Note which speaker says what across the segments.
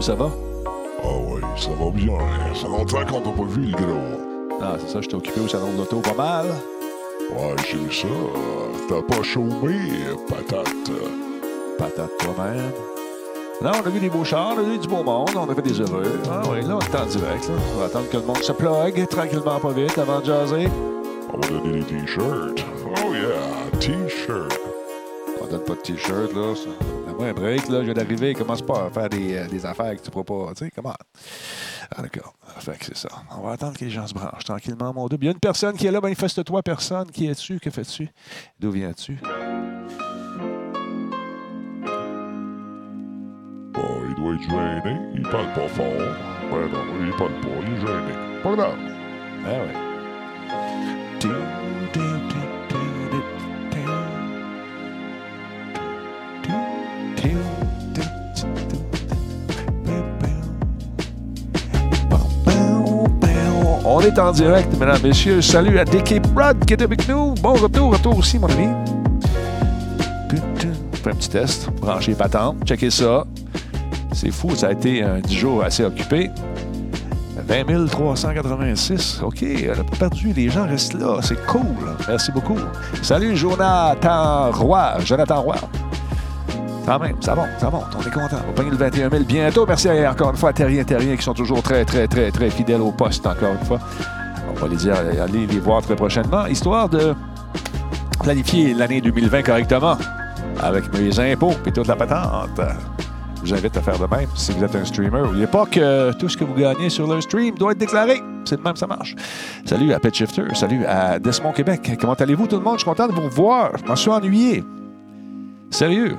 Speaker 1: ça va?
Speaker 2: Ah oui, ça va bien. Ça fait longtemps qu'on t'a pas vu, le gros.
Speaker 1: Ah, c'est ça, j'étais occupé au salon de l'auto pas mal.
Speaker 2: Ouais, j'ai vu ça. T'as pas chômé, patate.
Speaker 1: Patate toi-même. Non, on a vu des beaux chars, on a vu du beau monde, on a fait des heureux. Ah oui, là, on est en direct. Là. On va attendre que le monde se plug tranquillement, pas vite, avant de jaser.
Speaker 2: On va donner des t-shirts. Oh yeah, t-shirt.
Speaker 1: On donne pas de t-shirt, là. Donne-moi un break, là. Je viens d'arriver. Commence pas à faire des, euh, des affaires que tu pourras pas. Tu sais, comment? Ah, d'accord. Fait que c'est ça. On va attendre que les gens se branchent tranquillement, mon double. Il y a une personne qui est là. Manifeste-toi, personne. Qui es-tu? Que fais-tu? D'où viens-tu?
Speaker 2: Bon, il doit être gêné. Il parle pas fort. Ben non, il parle pas. Il est gêné. Pas grave.
Speaker 1: Ah ouais. Tu, tu, tu, On est en direct, mesdames, messieurs. Salut à DK Prod qui est avec nous. Bon retour, retour aussi, mon ami. Fais un petit test. Branchez les patentes. Checkez ça. C'est fou, ça a été un 10 jours assez occupé. 20 386. OK, elle a pas perdu. Les gens restent là. C'est cool. Merci beaucoup. Salut, Jonathan Roy. Jonathan Roy. Quand même, ça monte, ça monte. On est content. On va pogner le 21 000 bientôt. Merci encore une fois à Terrien Terrien qui sont toujours très, très, très, très fidèles au poste, encore une fois. On va les dire, aller les voir très prochainement, histoire de planifier l'année 2020 correctement avec mes impôts et toute la patente. Je vous invite à faire de même si vous êtes un streamer. N'oubliez pas que tout ce que vous gagnez sur le stream doit être déclaré. C'est de même, ça marche. Salut à Pet Shifter. Salut à Desmond Québec. Comment allez-vous, tout le monde? Je suis content de vous revoir. Je m'en suis ennuyé. Sérieux?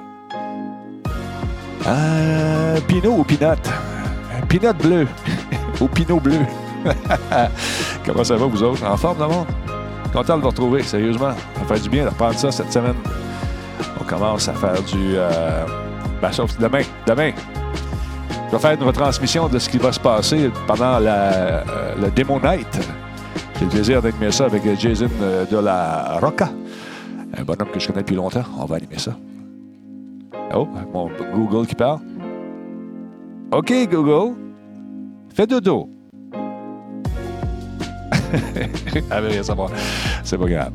Speaker 1: Euh, Pinot ou Pinot? Pinot bleu. ou Pinot bleu. Comment ça va, vous autres? En forme, le? Content de vous retrouver, sérieusement. Ça fait du bien de reprendre ça cette semaine. On commence à faire du... Euh, ben, sauf demain. Demain. Je vais faire une retransmission de ce qui va se passer pendant la, euh, le Demo Night. J'ai le plaisir d'animer ça avec Jason euh, de la Roca. Un bonhomme que je connais depuis longtemps. On va animer ça. Oh, mon Google qui parle. OK, Google. Fais dodo. ah, mais ça va. C'est pas grave.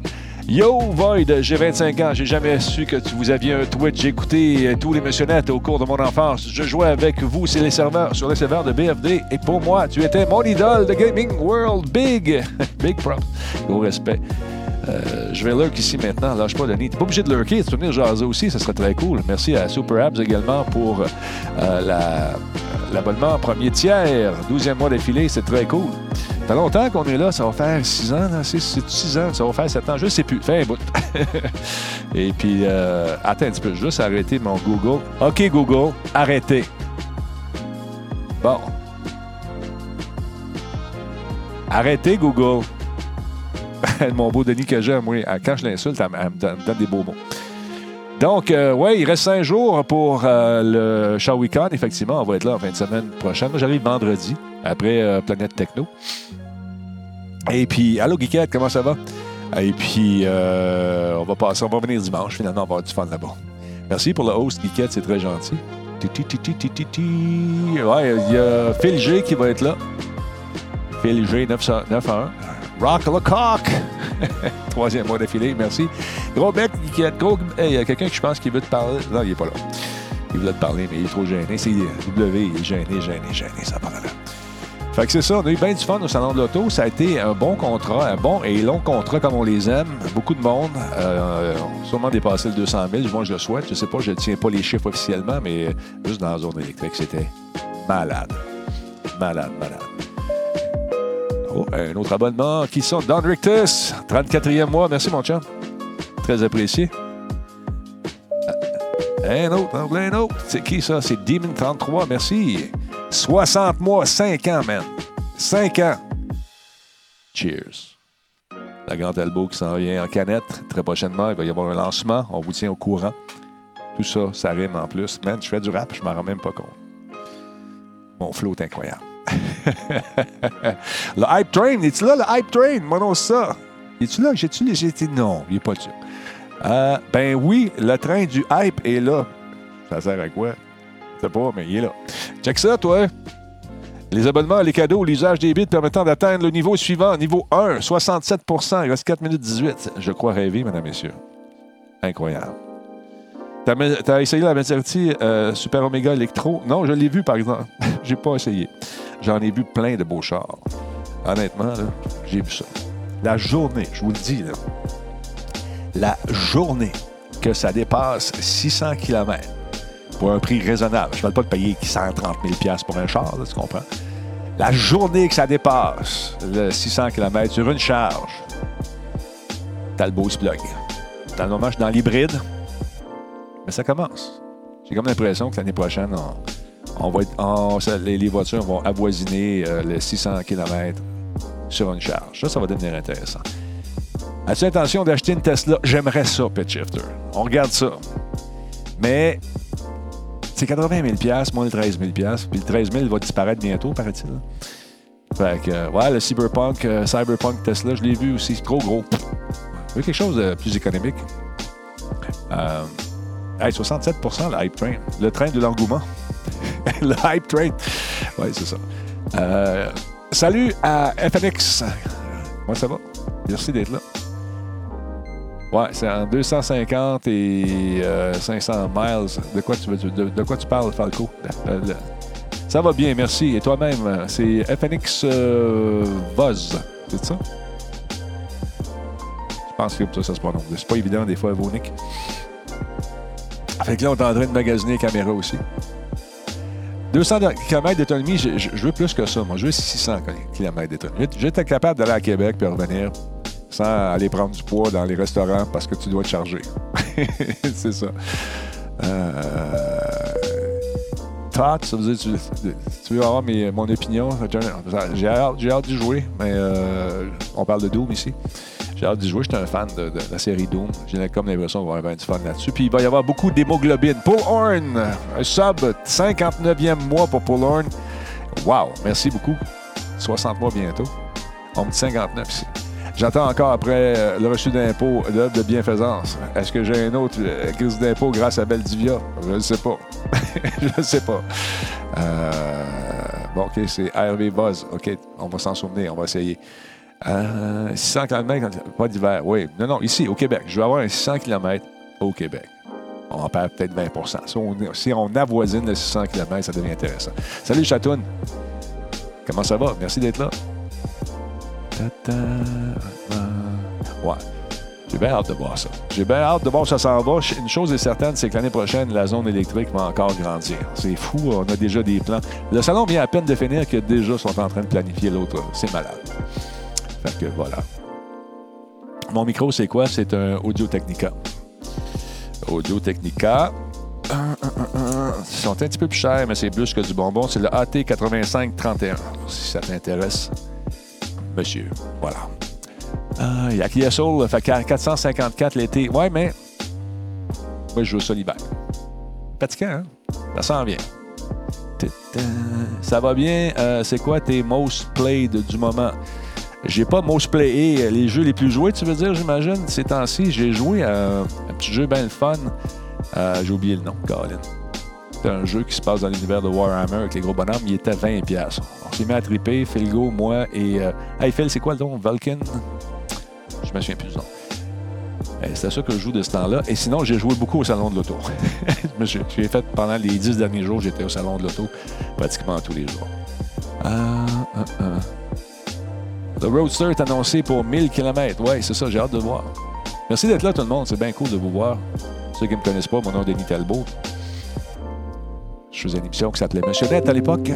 Speaker 1: Yo, Void, j'ai 25 ans. J'ai jamais su que tu, vous aviez un Twitch. J'ai écouté euh, tous les missionnettes au cours de mon enfance. Je jouais avec vous sur les serveurs, sur les serveurs de BFD. Et pour moi, tu étais mon idole de Gaming World. Big! Big props. Gros respect. Euh, je vais lurk ici maintenant. Lâche pas, Denis. T'es pas obligé de lurker. Peux venir jaser aussi. Ça serait très cool. Merci à Super Abs également pour euh, la- l'abonnement premier tiers. 12e mois d'affilée. C'est très cool. Ça fait longtemps qu'on est là. Ça va faire 6 ans. C'est 6 ans. Ça va faire 7 ans. Je sais plus. Fait un bout. Et puis, euh, attends un petit peu. Juste arrêter mon Google. OK, Google. Arrêtez. Bon. Arrêtez, Google. mon beau Denis que j'aime, oui. Quand je l'insulte, elle, me- donne, des beaux mots. Donc, euh, ouais, il reste cinq jours pour euh, le Show Weekend. Effectivement, on va être là en fin de semaine prochaine. J'arrive vendredi, après euh, Planète Techno. Et puis, allô, Geekette, comment ça va? Et puis, euh, on va passer, on va venir dimanche. Finalement, on va avoir du fun là-bas. Merci pour le host, Geekette, c'est très gentil. Ti, ti, ti, ti, ti, ti, ti. Ouais, il y a Phil G qui va être là. Phil G 901. Rock the cock! Troisième mois d'affilée, merci. Gros bec, il y a quelqu'un qui je pense qui veut te parler. Non, il n'est pas là. Il voulait te parler, mais il est trop gêné. C'est W, il est gêné, gêné, gêné, ça parle là. Fait que c'est ça, on a eu bien du fun au Salon de l'Auto. Ça a été un bon contrat, un bon et long contrat comme on les aime. Beaucoup de monde. Euh, sûrement dépassé le 200 000. Moi, je le souhaite. Je sais pas, je ne tiens pas les chiffres officiellement, mais juste dans la zone électrique, c'était malade. Malade, malade. Oh, un autre abonnement qui sont Don Rictus, 34e mois. Merci, mon chum. Très apprécié. Euh, Un autre, un autre. C'est qui ça? C'est Demon33, merci. 60 mois, 5 ans, man. 5 ans. Cheers. La Grande Albo qui s'en vient en canette. Très prochainement, il va y avoir un lancement. On vous tient au courant. Tout ça, ça rime en plus. Man, je fais du rap, je m'en rends même pas compte. Mon flow est incroyable. le Hype Train, es-tu là, le Hype Train? Moi, non, ça. Es-tu là? J'ai-tu les. Non, il n'est pas sûr. Euh, ben oui, le train du Hype est là. Ça sert à quoi? Je sais pas, mais il est là. Check ça, toi. Les abonnements, les cadeaux, l'usage des bits permettant d'atteindre le niveau suivant, niveau 1, 67% Il reste 4 minutes 18. Je crois rêver, mesdames, messieurs. Incroyable. T'as, t'as essayé la Maserati euh, Super Omega Electro? Non, je l'ai vu, par exemple. j'ai pas essayé. J'en ai vu plein de beaux chars. Honnêtement, j'ai vu ça. La journée, je vous le dis, là, la journée que ça dépasse 600 km pour un prix raisonnable. Je ne parle pas de payer 130 000 pour un char, tu comprends? La journée que ça dépasse le 600 km sur une charge, t'as le beau plug. Dans le moment, je suis dans l'hybride, mais ça commence. J'ai comme l'impression que l'année prochaine, on, va les, voitures vont avoisiner euh, les 600 km sur une charge. Ça, ça va devenir intéressant. As-tu l'intention d'acheter une Tesla? J'aimerais ça, Pet Shifter. On regarde ça. Mais c'est 80 000 moins le 13 000 Puis le 13 000 va disparaître bientôt, paraît-il. Fait que, euh, le Cyberpunk, euh, Cyberpunk Tesla, je l'ai vu aussi. Trop gros. Quelque chose de plus économique. Euh, 67% le Train. Le train de l'engouement. le Hype Train. Oui, c'est ça. Euh, salut à FNX. Comment ça va? Merci d'être là. Ouais, c'est en 250 et 500 euh, miles. De quoi tu, parles, Falco? Euh, ça va bien, merci. Et toi-même, c'est FNX Buzz, c'est ça? Je pense que ça, ça se prononce. C'est pas évident des fois, Vonic. Fait que là, on est en train de magasiner les caméras aussi. 200 km d'autonomie, je, veux plus que ça. Moi, je veux 600 km d'autonomie. J'étais capable d'aller à Québec puis revenir sans aller prendre du poids dans les restaurants parce que tu dois te charger. c'est ça. Euh... Tu, veux avoir mon opinion? J'ai hâte, hâte d'y jouer, mais euh, on parle de Doom ici. J'ai hâte d'y jouer. J'étais un fan de, la série Doom. J'ai comme l'impression qu'on va avoir du fun là-dessus. Puis il va y avoir beaucoup d'hémoglobine. Paul Horn, un sub, 59e mois pour Paul Horn. Wow, merci beaucoup. 60 mois bientôt. On me dit 59 ici. J'attends encore après euh, le reçu d'impôt, l'œuvre de bienfaisance. Est-ce que j'ai un autre euh, crise d'impôt grâce à Beldivia? Je ne sais pas. je ne sais pas. Euh, bon, OK, c'est RV Buzz. OK, on va s'en souvenir, on va essayer. 600 km, pas d'hiver. Oui, non, non, ici, au Québec. Je vais avoir un 600 km au Québec. On en perd peut-être 20 si on, si on avoisine le 600 km, ça devient intéressant. Salut, Chatoun. Comment ça va? Merci d'être là. Ouais. J'ai bien hâte de voir ça. J'ai bien hâte de voir ça s'en va. Une chose est certaine, c'est que l'année prochaine, la zone électrique va encore grandir. C'est fou, on a déjà des plans. Le salon vient à peine de finir que déjà sont en train de planifier l'autre. C'est malade. Fait que voilà. Mon micro, c'est quoi? C'est un Audio Technica. Audio Technica. Ils sont un petit peu plus chers, mais c'est plus que du bonbon. C'est le AT8531, si ça t'intéresse monsieur. Voilà. Il y a Kia Soul, fait 454 l'été. Ouais, mais moi, je joue ça l'hiver. Fatigant, hein? Ça sent bien. Ça va bien. Euh, c'est quoi tes most played du moment? J'ai pas most played les jeux les plus joués, tu veux dire, j'imagine, ces temps-ci. J'ai joué à un petit jeu bien le fun. Euh, j'ai oublié le nom, Colin. C'est un jeu qui se passe dans l'univers de Warhammer avec les gros bonhommes. Il était 20$. On s'est mis à triper, Philgo, moi et. Euh... Hey Phil, c'est quoi le nom? Vulcan? Je me souviens plus du nom. C'est ça que je joue de ce temps-là. Et sinon, j'ai joué beaucoup au salon de l'auto. j'ai fait pendant les dix derniers jours, j'étais au salon de l'auto pratiquement tous les jours. Euh, euh, euh. Le Roadster est annoncé pour 1000 km. Ouais, c'est ça, j'ai hâte de voir. Merci d'être là, tout le monde. C'est bien cool de vous voir. Ceux qui ne me connaissent pas, mon nom est Denis Talbot. Je faisais une émission qui s'appelait Monsieur Net à l'époque.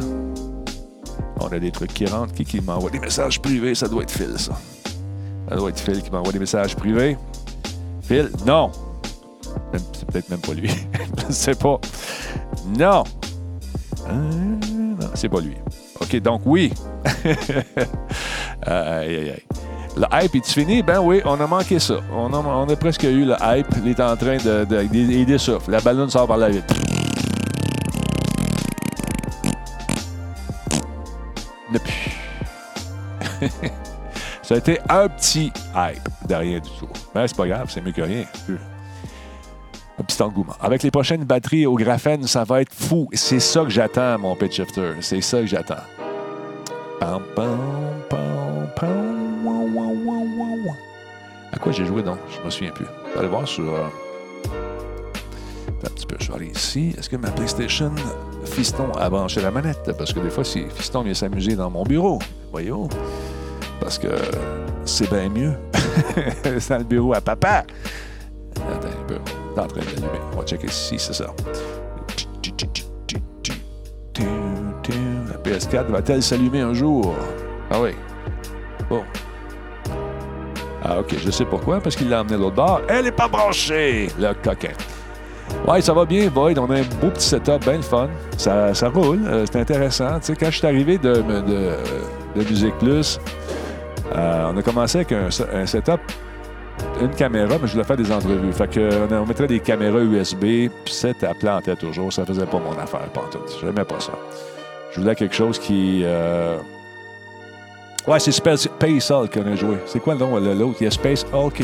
Speaker 1: On a des trucs qui rentrent, qui, qui m'envoie des messages privés. Ça doit être Phil, ça. Ça doit être Phil qui m'envoie des messages privés. Phil, non. C'est peut-être même pas lui. Je ne sais pas. Non. Euh, non, c'est pas lui. OK, donc oui. aïe, aïe, aïe. Le hype est fini? Ben oui, on a manqué ça. On a, presque eu le hype. Il est en train de. de, de, La ballonne sort par la vitre. ça a été un petit hype de rien du tout. Mais c'est pas grave, c'est mieux que rien. Un petit engouement. Avec les prochaines batteries au graphène, ça va être fou. C'est ça que j'attends, mon pitch shifter. C'est ça que j'attends. Pam, pam, pam, À quoi j'ai joué donc? Je me souviens plus. Aller voir sur. euh, un petit peu, je vais aller ici. Est-ce que ma PlayStation Fiston a branché la manette? Parce que des fois, si Fiston vient s'amuser dans mon bureau, voyons. Parce que c'est bien mieux. c'est dans le bureau à papa. Attends un peu. C'est en train d'allumer. On va checker ici, c'est ça. La PS4 va-t-elle s'allumer un jour? Ah oui. Bon. Ah, OK, je sais pourquoi, parce qu'il l'a emmené l'autre bord. Elle n'est pas branchée, le coquin. Ouais, ça va bien, Boyd. On a un beau petit setup, bien le fun. Ça, ça roule, euh, c'est intéressant. Tu sais, quand je suis arrivé de, de, Musique Plus, euh, on a commencé avec un, setup, une caméra, mais je voulais faire des entrevues. Fait que, on, mettrait des caméras USB, puis à planter toujours. Ça faisait pas mon affaire, pantoute. J'aimais pas ça. Je voulais quelque chose qui... euh, Ouais, c'est Space, Hulk qu'on a joué. C'est quoi le nom, le- l'autre? Il y a Space Hulk.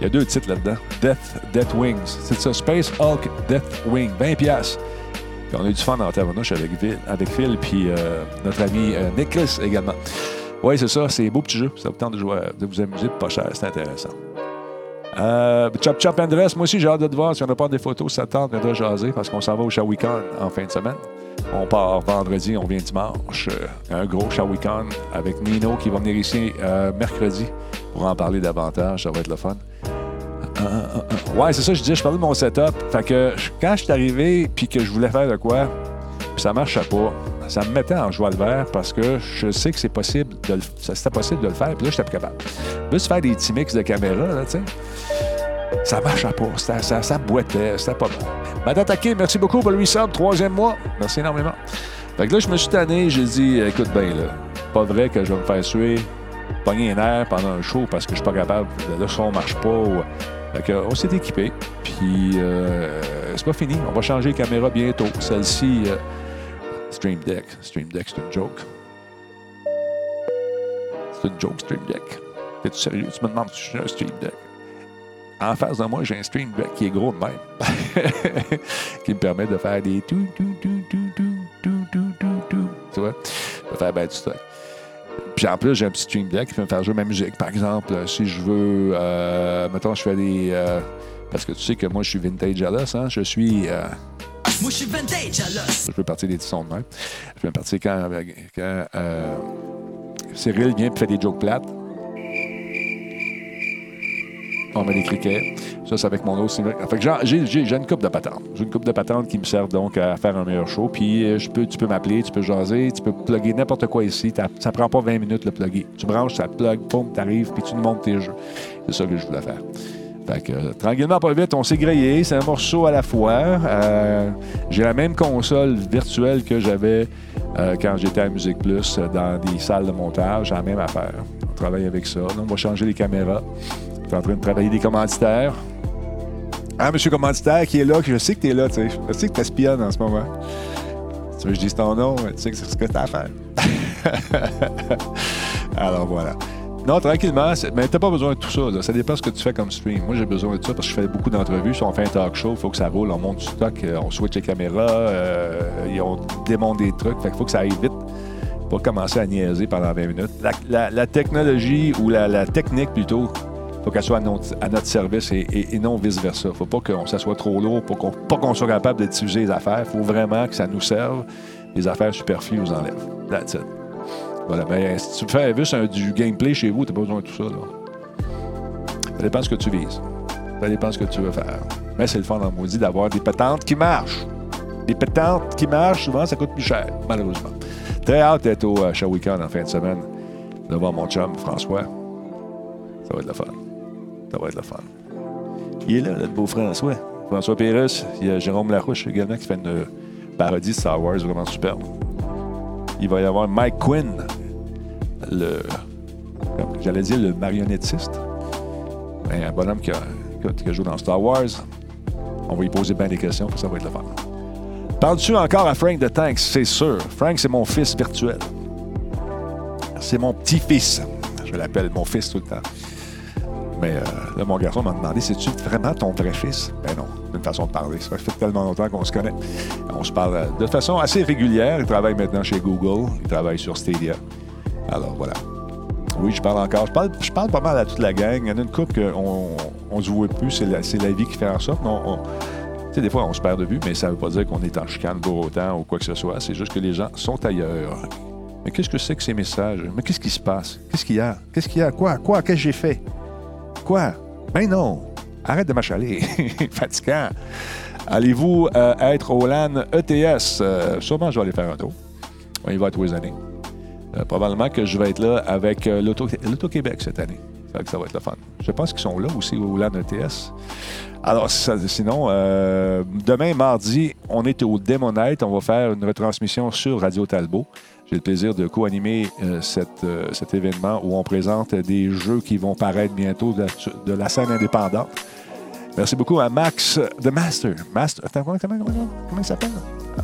Speaker 1: Il y a deux titres là-dedans. Death, Death Wings. C'est ça, Space Hulk, Death Wing. 20 piastres. Puis on a eu du fun en tabarnouche avec, avec Phil, puis euh, notre ami euh, Nicholas également. Oui, c'est ça, c'est beau petit jeu. Ça vous tente de, jouer, de vous amuser, pas cher, c'est intéressant. Euh, Chop Chop Andress, moi aussi j'ai hâte de te voir. Si on n'a pas des photos, ça tente, on viendra jaser parce qu'on s'en va au Shawicon en fin de semaine. On part vendredi, on vient dimanche. Euh, un gros Shawicon avec Nino qui va venir ici euh, mercredi pour en parler davantage. Ça va être le fun. Euh, ouais, c'est ça, je disais, je parlais de mon setup. Fait que quand je suis arrivé puis que je voulais faire de quoi, puis ça marchait pas, ça me mettait en joie le vert parce que je sais que c'est possible de le, c'était possible de le faire, puis là, j'étais plus capable. Juste faire des petits mix de caméra, là, tu. Ça marchait pas, ça, ça, ça boitait, c'était pas bon. Madame Taquet, merci beaucoup pour troisième mois. Merci énormément. Fait que là, je me suis tanné, j'ai dit, écoute bien, là, pas vrai que je vais me faire suer, pogner un air pendant un show parce que je suis pas capable, le son marche pas. ou- Fait que, on s'est équipé, puis euh, c'est pas fini. On va changer les caméras bientôt. Celle-ci, euh, Stream Deck. Stream Deck, c'est une joke. C'est une joke, Stream Deck. T'es-tu sérieux? Tu me demandes si j'ai un Stream Deck. En face de moi, j'ai un Stream Deck qui est gros de même. qui me permet de faire des tout, tout, tout, tout, tout, tout, tout, tout, tout. Tu vois? De faire ben du stock. Puis en plus, j'ai un petit Stream Deck qui peut me faire jouer ma musique. Par exemple, si je veux, euh, mettons, je fais des. euh, parce que tu sais que moi, je suis vintage jealous, hein? Je suis. euh,
Speaker 3: Moi, je suis vintage à l'os.
Speaker 1: je peux partir des petits sons de même. Je peux partir quand, quand Cyril vient et fait des jokes plates. On met des criquets. Ça, c'est avec mon autre. Fait que j'ai, une coupe de patentes. J'ai une coupe de patentes qui me servent donc à faire un meilleur show. Puis euh, je peux, tu peux m'appeler, tu peux jaser, tu peux plugger n'importe quoi ici. Ça prend pas 20 minutes le plugger. Tu branches, ça plug, boum, t'arrives, puis tu nous montes tes jeux. C'est ça que je voulais faire. Fait que, euh, tranquillement, pas vite, on s'est grillé. C'est un morceau à la fois. Euh, j'ai la même console virtuelle que j'avais quand j'étais à Musique Plus dans des salles de montage. J'ai la même affaire. On travaille avec ça. On va changer les caméras. Je suis en train de travailler des commanditaires? Ah, monsieur commanditaire qui est là, que je sais que tu es là, tu sais. Je sais que tu espionnes en ce moment. Tu veux que je dise ton nom, tu sais que c'est ce que tu as à faire. Alors voilà. Non, tranquillement, mais t'as pas besoin de tout ça. Ça dépend de ce que tu fais comme stream. Moi, j'ai besoin de ça parce que je fais beaucoup d'entrevues. Si on fait un talk show, il faut que ça roule. On monte du stock, euh, on switch les caméras, euh, on démonte des trucs. Fait faut que ça aille vite pour commencer à niaiser pendant 20 minutes. La, technologie ou la technique plutôt, faut qu'elle soit à notre, service et, non vice-versa. faut pas que ça soit trop lourd pour qu'on pas qu'on soit capable de diffuser les affaires. faut vraiment que ça nous serve. Les affaires superflues, on les enlève. That's it. Voilà, mais si tu fais juste du gameplay chez vous, t'as pas besoin de tout ça. Là. Ça dépend de ce que tu vises. Ça dépend de ce que tu veux faire. Mais c'est le fun en maudit d'avoir des patentes qui marchent. Des patentes qui marchent, souvent, ça coûte plus cher, malheureusement. Très hâte d'être au euh, Shawicon en fin de semaine. De voir mon chum, François. Ça va être le fun. Ça va être le fun. Il est là, le beau François. François Pérus. Il y a Jérôme Larouche également qui fait une parodie de Star Wars vraiment superbe. Il va y avoir Mike Quinn, le. J'allais dire le marionnettiste. Un bonhomme qui a, qui a joué dans Star Wars. On va lui poser bien des questions, ça va être le fun. Parles-tu encore à Frank de Tanks? C'est sûr. Frank, c'est mon fils virtuel. C'est mon petit-fils. Je l'appelle mon fils tout le temps. Mais euh, là, mon garçon m'a demandé c'est-tu vraiment ton vrai fils? Ben non, c'est une façon de parler. Ça fait tellement longtemps qu'on se connaît. On se parle euh, de façon assez régulière. Il travaille maintenant chez Google. Il travaille sur Stadia. Alors, voilà. Oui, je parle encore. Je parle, je parle pas mal à toute la gang. Il y en a une couple qu'on on se voit plus. C'est la, la vie qui fait en sorte. Tu sais, des fois, on se perd de vue, mais ça ne veut pas dire qu'on est en chicane pour autant ou quoi que ce soit. C'est juste que les gens sont ailleurs. Mais qu'est-ce que c'est que ces messages? Mais qu'est-ce qui se passe? Qu'est-ce qu'il y a? Qu'est-ce qu'il y a? Quoi? Quoi? Qu'est-ce que j'ai fait? Quoi? Ben non! Arrête de m'achaler. Fatigant. Allez-vous euh, être au LAN ETS? Euh, sûrement, je vais aller faire un tour. On y va tous les années. Euh, probablement que je vais être là avec l'Auto- l'Auto-Québec cette année. Ça, ça va être le fun. Je pense qu'ils sont là aussi au LAN ETS. Alors, sinon, demain, mardi, on est au Demonite. On va faire une retransmission sur Radio Talbot. Le plaisir de co-animer euh, cette, euh, cet événement où on présente des jeux qui vont paraître bientôt de la, scène indépendante. Merci beaucoup à Max The Master. Master attends, comment, il s'appelle? Ah.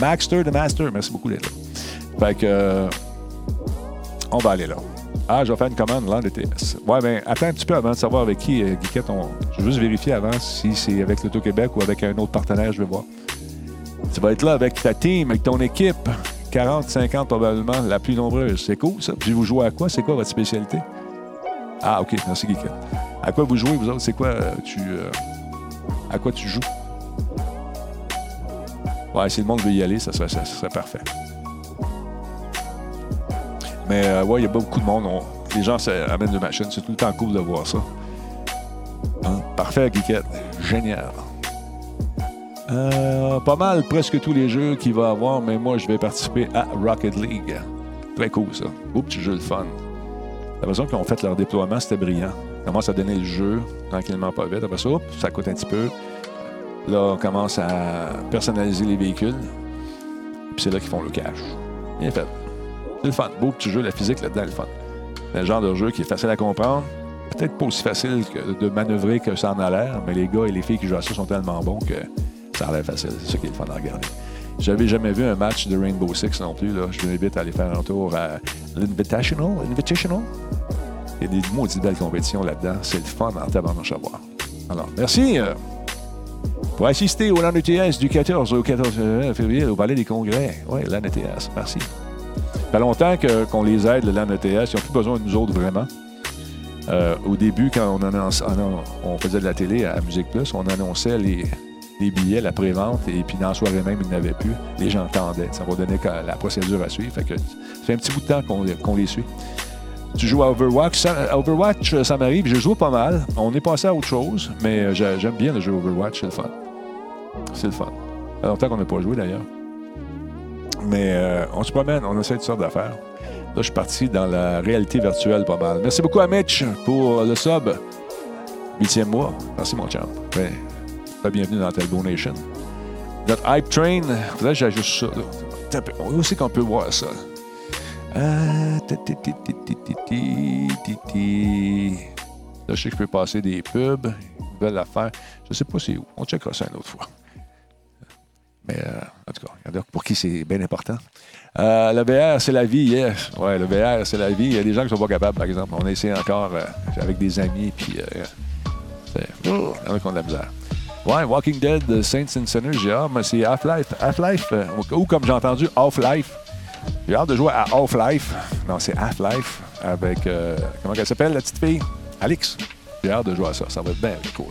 Speaker 1: Maxter The Master. Merci beaucoup d'être là. Fait que, euh, on va aller là. Ah, je vais faire une commande là, DTS. Ouais, ben, attends un petit peu avant de savoir avec qui, euh, Guiquette. On... Je veux juste vérifier avant si c'est avec l'Auto-Québec ou avec un autre partenaire, je vais voir. Tu vas être là avec ta team, avec ton équipe. 40, 50 probablement, la plus nombreuse. C'est cool, ça. Puis vous jouez à quoi? C'est quoi votre spécialité? Ah, OK. Merci, Guiquette. À quoi vous jouez, vous autres? C'est quoi euh, tu... euh, À quoi tu joues? Ouais, si le monde veut y aller, ça serait, parfait. Mais euh, ouais, il y a pas beaucoup de monde. On- les gens amènent de machines. C'est tout le temps cool de voir ça. Hein? Parfait, Guiquette. Génial. Euh, pas mal, presque tous les jeux qu'il va avoir, mais moi, je vais participer à Rocket League. Très cool, ça. Beau petit jeu de fun. J'ai l'impression qu'ils ont fait leur déploiement, c'était brillant. Ils commencent à donner le jeu, tranquillement, pas vite. Après ça, ça coûte un petit peu. Là, on commence à personnaliser les véhicules. Puis c'est là qu'ils font le cash. Bien fait. C'est le fun. Beau petit jeu, la physique là-dedans, le fun. Un genre de jeu qui est facile à comprendre. Peut-être pas aussi facile que de manœuvrer que ça en a l'air, mais les gars et les filles qui jouent à ça sont tellement bons que C'est ça qui est le fun à regarder. J'avais jamais vu un match de Rainbow Six non plus. Je vous invite à aller faire un tour à l'Invitational. Invitational. Il y a des maudites belles compétitions là-dedans. C'est le fun en tabarnouche à voir. Alors, merci. euh, pour assister au LAN ETS du 14 au 14 février au Palais des Congrès. Oui, LAN ETS. Merci. Ça fait longtemps qu'on les aide, le LAN ETS. Ils n'ont plus besoin de nous autres vraiment. Euh, au début, quand on- on faisait de la télé à Musique Plus, on annonçait les, les billets, la prévente, et puis dans la soirée même, ils n'avaient plus. Les gens attendaient. Ça va donner la procédure à suivre. Fait que ça fait un petit bout de temps qu'on les suit. Tu joues à Overwatch. Ça, Overwatch, ça m'arrive. Je joue pas mal. On est passé à autre chose, mais euh, j'a- j'aime bien le jeu Overwatch. C'est le fun. C'est le fun. Ça longtemps qu'on n'a pas joué d'ailleurs. Mais euh, on se promène, on essaie toutes sortes d'affaires. Là, je suis parti dans la réalité virtuelle pas mal. Merci beaucoup à Mitch pour le sub. Huitième mois. Merci, mon champ bienvenue dans Talbot Nation. Notre Hype Train, là j'ajuste ça. Là. Où c'est qu'on peut voir ça? Là, je sais que je peux passer des pubs. Ils veulent la faire. Je sais pas c'est où. On checkera ça une autre fois. Mais euh, en tout cas, regardez, pour qui c'est bien important. Euh, le VR, c'est la vie, yes. Ouais, le VR, c'est la vie. Il y a des gens qui ne sont pas capables, par exemple. On a essayé encore euh, avec des amis, puis euh, c'est... Oh, on a de la misère. Ouais, Walking Dead, euh, Saints and Sinners, j'ai hâte, mais c'est Half-Life. Half-Life, euh, ou comme j'ai entendu, Half-Life. J'ai hâte de jouer à Half-Life. Non, c'est Half-Life avec, euh, comment elle s'appelle, la petite fille? Alix. J'ai hâte de jouer à ça. Ça va être bien cool.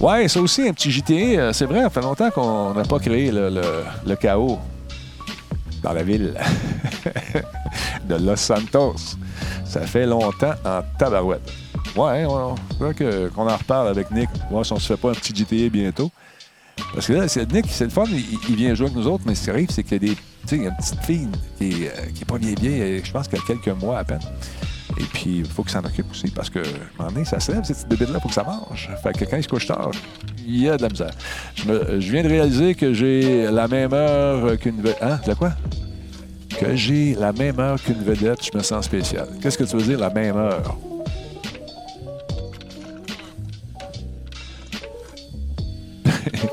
Speaker 1: Ouais, ça aussi, un petit JTA. euh, C'est vrai, ça fait longtemps qu'on n'a pas créé le, le- le chaos dans la ville de Los Santos. Ça fait longtemps en tabarouette. Ouais, on, faudrait que- qu'on en reparle avec Nick, voir si on se fait pas un petit GTA bientôt. Parce que là, Nick, c'est le fun, il, vient jouer avec nous autres, mais ce qui arrive, c'est qu'il y a des. Tu sais, une petite fille qui euh, qui pas bien bien, je pense qu'il y a quelques mois à peine. Et puis, il faut qu'il s'en occupe aussi parce que, à un moment donné, ça se lève, cette petite bébête-là, il faut que ça mange. Fait que quand il se couche tard, il y a de la misère. Je, viens de réaliser que j'ai la même heure qu'une. Hein? De quoi? Que j'ai la même heure qu'une vedette, je me sens spécial. Qu'est-ce que tu veux dire, la même heure?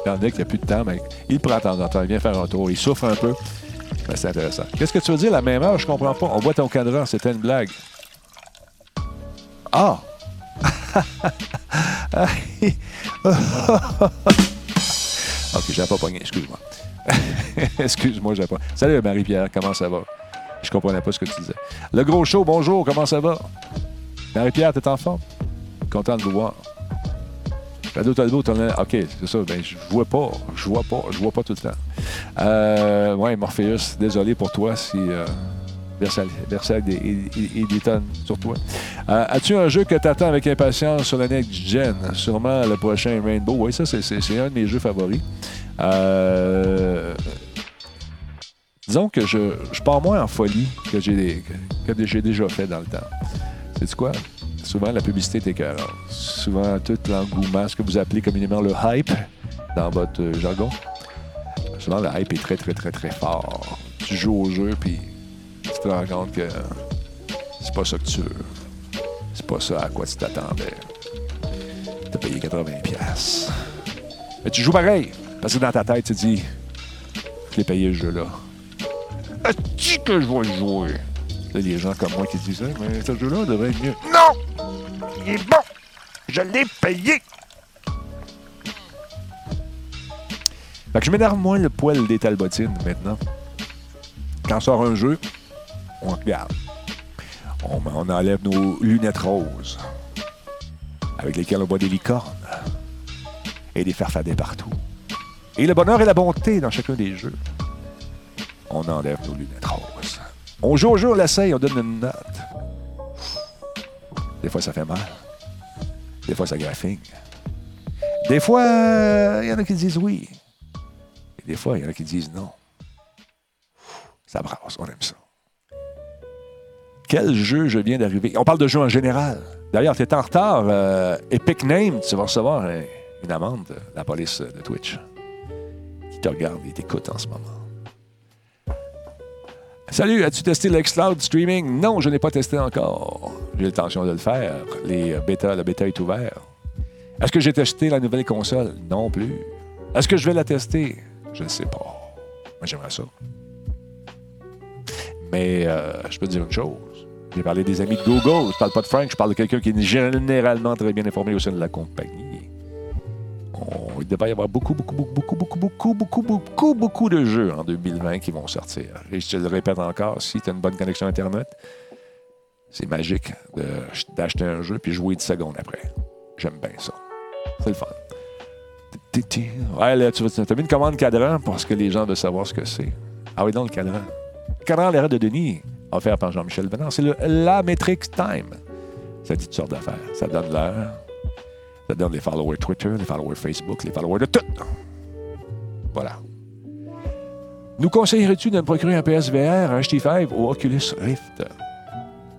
Speaker 1: Il y en a plus de temps, mais il prend temps en temps. Il vient faire un tour. Il souffre un peu. Mais c'est intéressant. Qu'est-ce que tu veux dire, la même heure? Je comprends pas. On voit ton cadran. C'était une blague. Ah! ok, j'ai pas pogné, excuse-moi. excuse-moi, j'ai pas. Salut Marie-Pierre, comment ça va? Je comprenais pas ce que tu disais. Le gros show, bonjour, comment ça va? Marie-Pierre, t'es en forme? Content de vous voir. Radio Talbot, OK, c'est ça. Ben, je vois pas. Je vois pas. Je vois pas tout le temps. Euh, ouais, Morpheus, désolé pour toi si euh, Versailles, Versailles et, sur toi. Euh, As-tu un jeu que t'attends avec impatience sur la Next Gen? Sûrement le prochain Rainbow. Oui, ça, c'est- un de mes jeux favoris. Euh, disons que je, je pars moins en folie que j'ai déjà fait dans le temps. C'est quoi? Souvent, la publicité est écœurante. Souvent, tout l'engouement, ce que vous appelez communément le hype dans votre euh, jargon. Souvent, le hype est très, très, très, très fort. Tu joues au jeu, puis tu te rends compte que c'est pas ça que tu veux. C'est pas ça à quoi tu t'attendais. T'as payé 80$. piastres. Mais tu joues pareil. Parce que dans ta tête, tu te dis Je l'ai payé ce jeu-là. Est-ce que je vais le jouer? Là, les gens comme moi qui disent ça, mais ce jeu-là devrait être mieux. Non! Il est bon! Je l'ai payé! Fait que je m'énerve moins le poil des talbotines maintenant. Quand sort un jeu, on regarde. On, on enlève nos lunettes roses, avec lesquelles on voit des licornes et des farfadets partout. Et le bonheur et la bonté dans chacun des jeux. On enlève nos lunettes roses. On joue au jeu, on l'essaye, on donne une note. Des fois, ça fait mal. Des fois, ça graphigne. Des fois, il y en a qui disent oui. Et des fois, il y en a qui disent non. Ça brasse, on aime ça. Quel jeu je viens d'arriver? On parle de jeu en général. D'ailleurs, tu es en retard. euh, Epic Name, tu vas recevoir un- une amende de la police de Twitch qui te regarde et t'écoute en ce moment. Salut, as-tu testé l'Xcloud Streaming? Non, je n'ai pas testé encore. J'ai l'intention de le faire. Les euh, bêta, le bêta est ouvert. Est-ce que j'ai testé la nouvelle console? Non plus. Est-ce que je vais la tester? Je ne sais pas. Moi, j'aimerais ça. Mais euh, je peux te dire une chose. J'ai parlé des amis de Google. Je parle pas de Frank, je parle de quelqu'un qui est généralement très bien informé au sein de la compagnie. Il devrait y avoir beaucoup, beaucoup, beaucoup, beaucoup, beaucoup, beaucoup, beaucoup, beaucoup, de jeux en 2020 qui vont sortir. Et je te le répète encore, si tu as une bonne connexion Internet, c'est magique d'acheter un jeu puis jouer 10 secondes après. J'aime bien ça. C'est le fun. Ouais, là, tu as mis une commande cadran parce que les gens veulent savoir ce que c'est. Ah oui, donc le cadran. Cadran l'erreur de Denis, offert par Jean-Michel Bernard, c'est le La Metric Time. Ça dit toutes sortes d'affaires. Ça donne l'heure. Ça donne les followers Twitter, les followers Facebook, les followers de tout. Voilà. Nous conseillerais-tu de me procurer un PSVR, un HT5 ou Oculus Rift?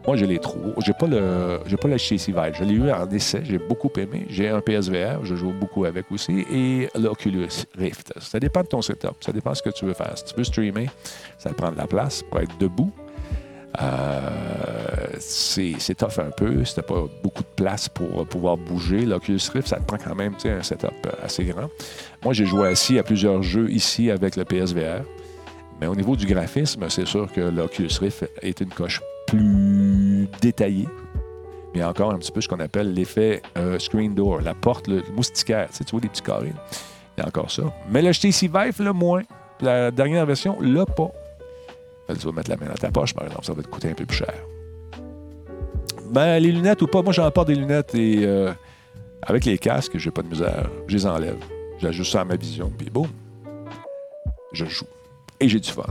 Speaker 1: Moi, j'ai les trois. J'ai pas le, j'ai Vive. Je l'ai eu en essai. J'ai beaucoup aimé. J'ai un PSVR. Je joue beaucoup avec aussi. Et l'Oculus Rift. Ça dépend de ton setup. Ça dépend de ce que tu veux faire. Si tu veux streamer, ça prend de la place pour être debout. Euh, c'est tough un peu. T'as pas beaucoup de place pour euh, pouvoir bouger, l'Oculus Rift, ça te prend quand même un setup euh, assez grand. Moi, j'ai joué assis à plusieurs jeux ici avec le PSVR. Mais au niveau du graphisme, c'est sûr que l'Oculus Rift est une coche plus détaillée. Mais encore un petit peu ce qu'on appelle l'effet screen door, la porte, le moustiquaire. Tu, tu vois des petits carrés. Il y a encore ça. Mais le HTC Vive, le moins. La dernière version, l'a pas. Tu vas mettre la main dans ta poche, par exemple, ça va te coûter un peu plus cher. Ben, les lunettes ou pas, moi j'en porte des lunettes et euh, avec les casques, j'ai pas de misère. Je les enlève. J'ajuste ça à ma vision, puis boum, je joue. Et j'ai du fun.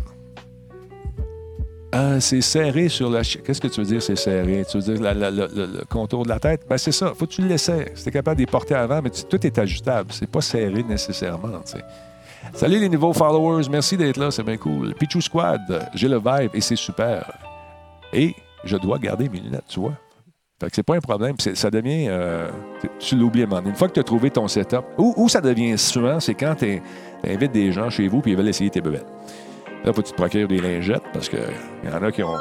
Speaker 1: Euh, c'est serré sur la. Qu'est-ce que tu veux dire, c'est serré? Tu veux dire le, contour de la tête? Ben, c'est ça. Faut que tu le laisses. Si tu capable de les porter avant, mais tout est ajustable. C'est pas serré nécessairement. tu sais. Salut les nouveaux followers. Merci d'être là. C'est bien cool. Pichou Squad, j'ai le vibe et c'est super. Et je dois garder mes lunettes, tu vois. Fait que c'est pas un problème. Ça devient. euh, tu- l'oublies à un. Une fois que tu as trouvé ton setup, où, ça devient souvent, c'est quand tu invites des gens chez vous puis ils veulent essayer tes bebelles. Là, faut que tu te procures des lingettes parce qu'il y en a qui ont,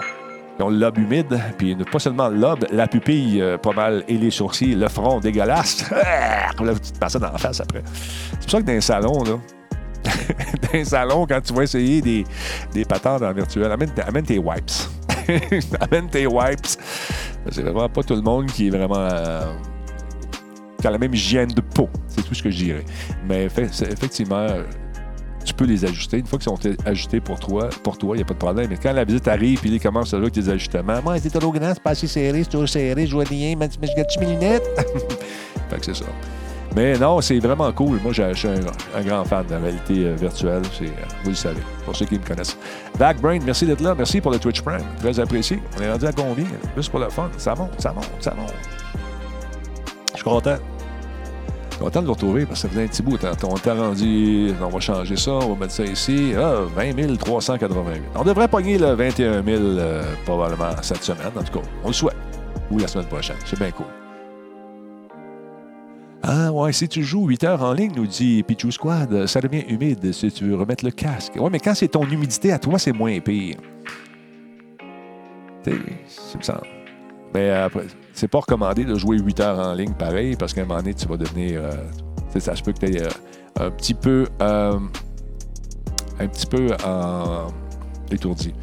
Speaker 1: qui le lobe humide, puis pas seulement le lobe, la pupille euh, pas mal et les sourcils, le front dégueulasse. là, tu te passes ça dans la face après. C'est pour ça que dans les salons, là, dans les salons, quand tu vas essayer des, des patentes en virtuel, amène, tes wipes. amène tes wipes. C'est vraiment pas tout le monde qui est vraiment. euh, tu as la même hygiène de peau. C'est tout ce que je dirais. Mais effectivement, tu peux les ajuster. Une fois qu'ils sont ajustés pour toi, pour toi, il n'y a pas de problème. Mais quand la visite arrive, puis ils commencent avec des ajustements. Moi, c'est trop grand, c'est pas assez serré, c'est trop serré, je vois rien, mais je gâte mes lunettes. fait que c'est ça. Mais non, c'est vraiment cool. Moi, je suis un, grand fan de la réalité euh, virtuelle. C'est, euh, vous le savez, pour ceux qui me connaissent. Backbrain, merci d'être là. Merci pour le Twitch Prime. Très apprécié. On est rendu à combien? Juste pour le fun. Ça monte, ça monte, ça monte. Je suis content. Je suis content de vous retrouver parce que ça faisait un petit bout. On t'a rendu, on va changer ça, on va mettre ça ici. Ah, 20 388. On devrait pogner le 21 000 euh, probablement cette semaine, en tout cas. On le souhaite. Ou la semaine prochaine. C'est bien cool. Ah ouais, si tu joues 8 heures en ligne, nous dit Pichou Squad, ça devient humide si tu veux remettre le casque. Ouais, mais quand c'est ton humidité à toi, c'est moins pire. Tu me semble. Mais après, c'est pas recommandé de jouer 8 heures en ligne pareil, parce qu'à un moment donné, tu vas devenir. euh, ça se peut que tu aies un petit peu. euh, un petit peu euh, étourdi.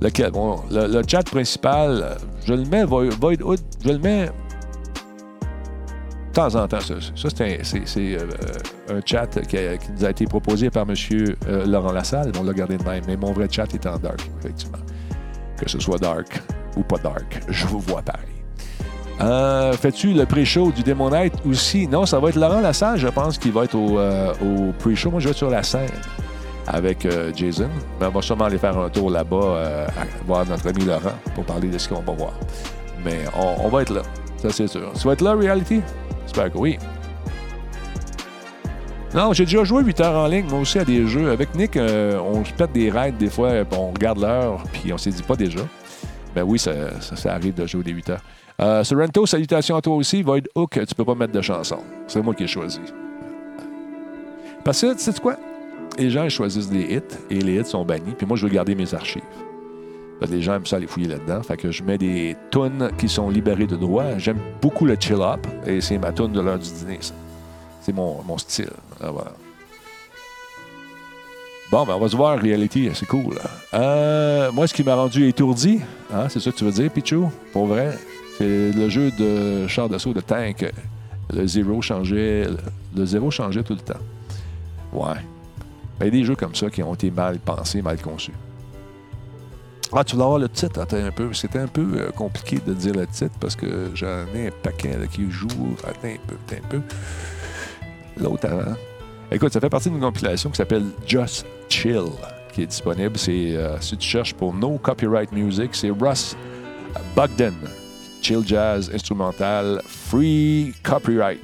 Speaker 1: Lequel? Bon, le, le chat principal, je le mets, Void Hood, je le mets de temps en temps. Ça, ça c'est euh, un chat qui, a- nous a été proposé par M. Laurent Lassalle. On l'a gardé de même. Mais mon vrai chat est en dark, effectivement. Que ce soit dark ou pas dark, je vous vois pareil. Euh, Fais-tu le pré-show du Demon Knight aussi? Non, ça va être Laurent Lassalle, je pense, qui va être au, euh, pré-show. Moi, je vais être sur la scène avec euh, Jason. Mais on va sûrement aller faire un tour là-bas, euh, voir notre ami Laurent pour parler de ce qu'on va voir. Mais on, on va être là, ça c'est sûr. Tu vas être là, Reality? J'espère que oui. Non, j'ai déjà joué 8 heures en ligne, moi aussi, à des jeux. Avec Nick, euh, on se pète des raids des fois, puis on regarde l'heure, puis on s'est dit pas déjà. Ben oui, ça, arrive de jouer des 8 heures. Euh, Sorrento, salutations à toi aussi. Void Hook, tu peux pas mettre de chanson. C'est moi qui ai choisi. Parce que, tu sais quoi? Les gens choisissent des hits, et les hits sont bannis, puis moi, je veux garder mes archives. Les gens aiment ça aller fouiller là-dedans. Fait que je mets des tunes qui sont libérées de droit. J'aime beaucoup le chill-up, et c'est ma tune de l'heure du dîner. C'est mon, mon style. Bon, ben on va se voir, Reality, c'est cool. Euh, moi, ce qui m'a rendu étourdi, hein, c'est ça que tu veux dire, Pichou? Pour vrai, c'est le jeu de char d'assaut de tank. Le zéro changeait, le zéro changeait tout le temps. Ouais. Ben, Il y a des jeux comme ça qui ont été mal pensés, mal conçus. Ah, tu voulais avoir le titre? Attends un peu. C'était un peu euh, compliqué de dire le titre parce que j'en ai un paquet qui joue. Attends un peu, attends un peu. L'autre avant. Écoute, ça fait partie d'une compilation qui s'appelle Just Chill, qui est disponible. C'est, euh, si tu cherches pour No Copyright Music, c'est Russ Bogdan. Chill Jazz, instrumental, free copyright,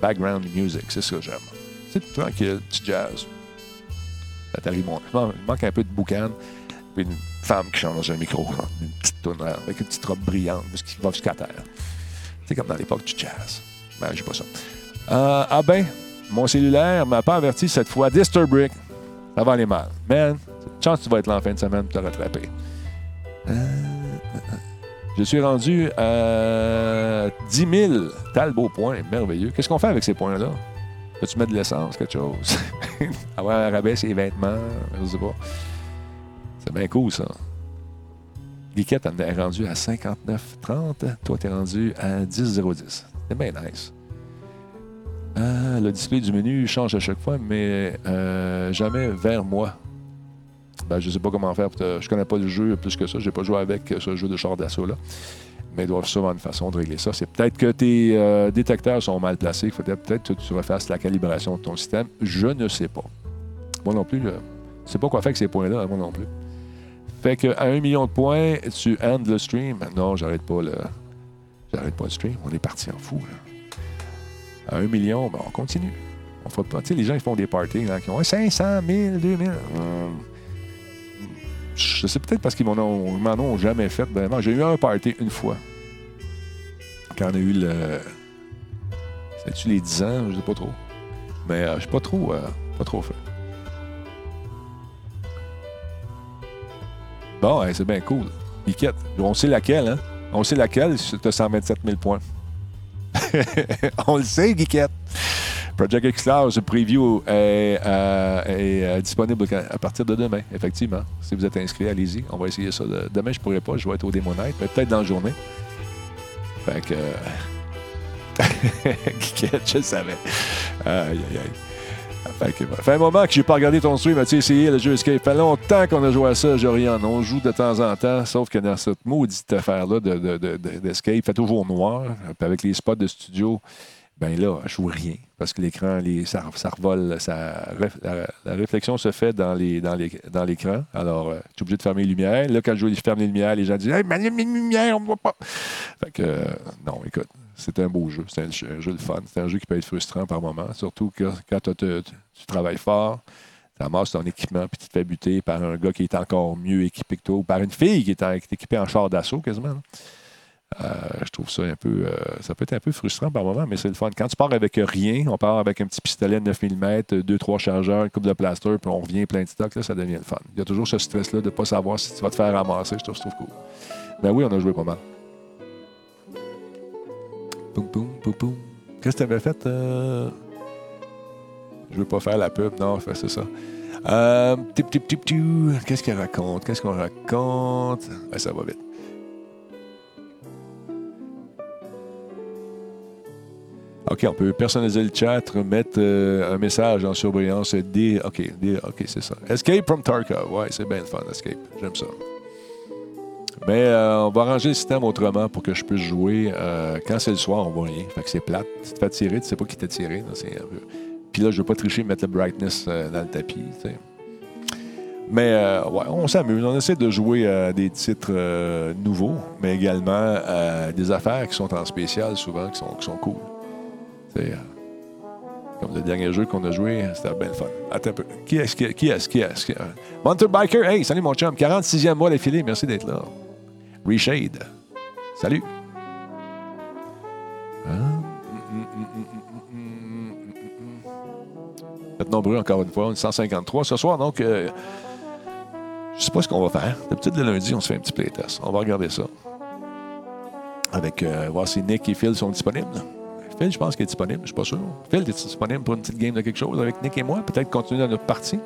Speaker 1: background music. C'est ça que j'aime. C'est tranquille, petit jazz. Ça t'arrive. Il manque un peu de boucan. Une femme qui chante dans un micro, une petite toune là, avec une petite robe brillante, qu'il va jusqu'à terre. C'est comme dans l'époque du jazz. Ben, j'ai pas ça. Euh, ah ben, mon cellulaire m'a pas averti cette fois. Disturbrick. Ça va aller mal. Man, chance que tu vas être là en fin de semaine pour te rattraper. Euh, je suis rendu à 10 000. T'as le beau point. Merveilleux. Qu'est-ce qu'on fait avec ces points-là? Peux-tu mettre de l'essence, quelque chose? Avoir un rabais ses vêtements? Je sais pas. C'est bien cool, ça. Elle est rendue à 59,30. Toi, t'es rendu à 10,010. C'est bien nice. Euh, le display du menu change à chaque fois, mais euh, jamais vers moi. Ben, je sais pas comment faire. Te- Je connais pas le jeu plus que ça. J'ai pas joué avec ce jeu de char d'assaut là. Mais il doit sûrement une façon de régler ça. C'est peut-être que tes euh, détecteurs sont mal placés. Il faudrait peut-être que tu refasses la calibration de ton système. Je ne sais pas. Moi non plus, je ne sais pas quoi faire avec ces points-là, hein, moi non plus. Fait que à un million de points, tu end le stream. Non, j'arrête pas le. J'arrête pas le stream. On est parti en fou. Là. À un million, ben, on continue. On fera pas. Tu sais, les gens ils font des parties là, qui ont 500 000, 2000. Hum, je sais peut-être parce qu'ils m'en ont, jamais fait vraiment. J'ai eu un party une fois. Quand on a eu le. C'est-tu les 10 ans? Je sais pas trop. Mais euh, je suis pas trop, euh, pas trop fait. Bon, hey, c'est bien cool. Piquette. On sait laquelle, hein? On sait laquelle, tu as 127 000 points. On le sait, Guiquette. Project X Cloud, preview est, euh, euh, disponible à partir de demain, effectivement. Si vous êtes inscrit, allez-y. On va essayer ça. de- Demain, je pourrais pas. Je vais être au mais peut-être dans la journée. Fait que. Geekette, je savais. Aïe, aïe, aïe. Fait, un moment que j'ai pas regardé ton stream. As-tu essayé le jeu Escape? Fait longtemps qu'on a joué à ça, Jorian. On joue de temps en temps, sauf que dans cette maudite affaire-là de, de, de- de- d'Escape, il fait toujours noir. Avec les spots de studio, ben là, je vois rien. Parce que l'écran, ça, revole, la, réflexion se fait dans, l'écran. Alors, euh, je suis obligé de fermer les lumières. Là, quand je ferme les lumières, les gens disent Hey, manie les lumières, on ne voit pas. Fait que, euh, non, écoute, c'est un beau jeu. C'est un, jeu- un jeu de fun. C'est un jeu qui peut être frustrant par moment. Surtout quand tu, travailles fort, tu amasses ton équipement, puis tu te fais buter par un gars qui est encore mieux équipé que toi, ou par une fille qui est, équipée en char d'assaut quasiment. Euh, je trouve ça un peu. euh, ça peut être un peu frustrant par moment, mais c'est le fun. Quand tu pars avec rien, on part avec un petit pistolet de 9 mm, deux, trois chargeurs, une coupe de plaster, puis on revient plein de stock, là, ça devient le fun. Il y a toujours ce stress-là de ne pas savoir si tu vas te faire ramasser. Je trouve, je trouve cool. Ben oui, on a joué pas mal. Poum, poum, poum, poum. Qu'est-ce que tu avais fait? euh? Je veux pas faire la pub, non, c'est ça. Euh, tip, tip, tip. Qu'est-ce qu'elle raconte? Qu'est-ce qu'on raconte? Ben, ça va vite. OK, on peut personnaliser le chat, mettre euh, un message en surbrillance. D, OK, D, OK, c'est ça. Escape from Tarkov. Ouais, c'est bien fun, Escape. J'aime ça. Mais euh, on va arranger le système autrement pour que je puisse jouer. euh, quand c'est le soir, on voit rien. Fait que c'est plate. Tu te fais tirer, tu sais pas qui t'a tiré. là, Puis là, je veux pas tricher, mettre le brightness euh, dans le tapis. tu sais. Mais ouais, on s'amuse. On essaie de jouer à des titres nouveaux, mais également des affaires qui sont en spécial souvent, qui sont, qui sont cool. Comme le dernier jeu qu'on a joué, c'était bien le fun. Attends un peu. Qui est-ce qui est-ce qui est-ce qui est- Monster Biker, hey, salut mon chum. 46e mois d'affilée, merci d'être là. Reshade, salut. Hein? Vous êtes nombreux encore une fois, on est 153 ce soir, donc euh, je sais pas ce qu'on va faire. D'habitude, le lundi, on se fait un petit playtest. On va regarder ça. Avec, euh, voir si Nick et Phil sont disponibles. Phil, je pense qu'il est disponible, je suis pas sûr. Phil, es disponible pour une petite game de quelque chose avec Nick et moi? Peut-être continuer dans notre partie?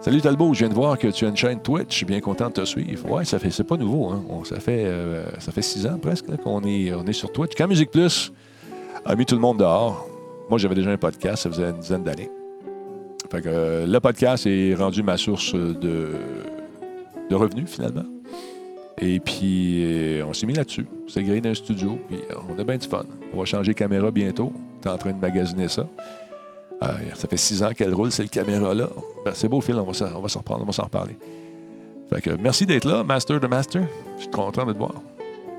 Speaker 1: Salut Talbot, je viens de voir que tu as une chaîne Twitch. Je suis bien content de te suivre. Ouais, ça fait, c'est pas nouveau. Hein? Ça, fait, euh, ça fait six ans presque qu'on est, on est sur Twitch. Quand Musique Plus a mis tout le monde dehors, moi j'avais déjà un podcast, ça faisait une dizaine d'années. Fait que euh, le podcast est rendu ma source de, de revenus finalement. Et puis, euh, on s'est mis là-dessus. C'est grillé dans un studio, puis on a bien du fun. On va changer caméra bientôt. Tu es en train de magasiner ça. Euh, ça fait six ans qu'elle roule, cette caméra-là. Ben, c'est beau, Phil, on va, s'en- reprendre, on va s'en reparler. Fait que merci d'être là, Master de Master. Je suis content de te voir.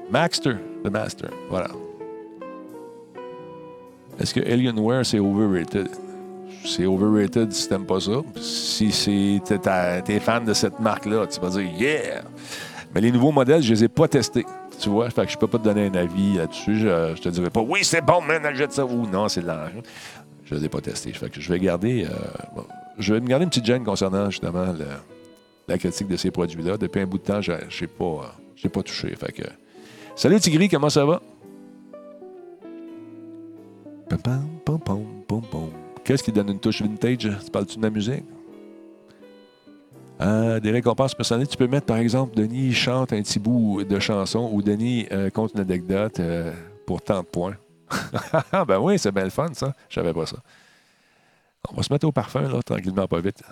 Speaker 1: Maxter de Master, voilà. Est-ce que Alienware, c'est overrated? C'est overrated si t'aimes pas ça. Si c'est- t'es fan de cette marque-là, tu vas dire « Yeah! » Mais les nouveaux modèles, je les ai pas testés. Tu vois, je peux pas te donner un avis là-dessus. Je, je te dirais pas « Oui, c'est bon, man, achète ça. » ou « Non, c'est de l'argent. » Je ne les ai pas testés. Fait que je vais garder... euh, je vais me garder une petite gêne concernant, justement, la critique de ces produits-là. Depuis un bout de temps, je n'ai pas, euh, pas touché. Fait que... Salut Tigri, comment ça va? Qu'est-ce qui donne une touche vintage? Tu parles-tu de la musique? Euh, des récompenses personnelles, tu peux mettre, par exemple, Denis chante un petit bout de chanson ou Denis compte une anecdote pour tant de points. Ben oui, c'est bien le fun, ça. Je savais pas ça. On va se mettre au parfum, là, tranquillement, pas vite.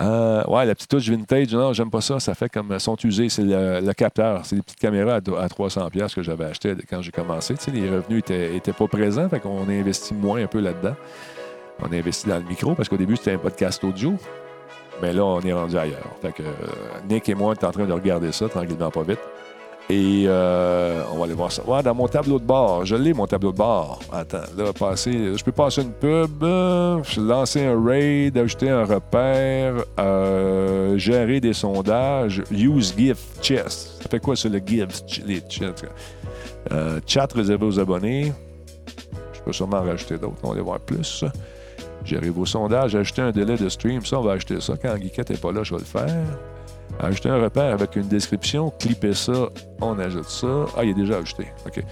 Speaker 1: Euh, ouais, la petite touche vintage, non, j'aime pas ça. Ça fait comme sont usés. C'est le, capteur. C'est des petites caméras à, à 300$ piastres que j'avais acheté quand j'ai commencé. Les revenus étaient, pas présents, fait qu'on a investi moins un peu là-dedans. On a investi dans le micro parce qu'au début, c'était un podcast audio. Mais là, on est rendu ailleurs. Fait euh, Nick et moi, on est en train de regarder ça tranquillement, pas vite. Et euh, on va aller voir ça. Dans mon tableau de bord. Je l'ai, mon tableau de bord. Attends, là, passer. Je peux passer une pub, euh, lancer un raid, ajouter un repère, euh, gérer des sondages, use gift chest. Ça fait quoi ça, le gift, ch- les? Euh, chat réservé aux abonnés. Je peux sûrement en rajouter d'autres. On va aller voir plus. Gérer vos sondages, ajouter un délai de stream. Ça, on va acheter ça. Quand Geekette n'est pas là, je vais le faire. Ajouter un repère avec une description, clipper ça, on ajoute ça. Ah, il est déjà ajouté. OK.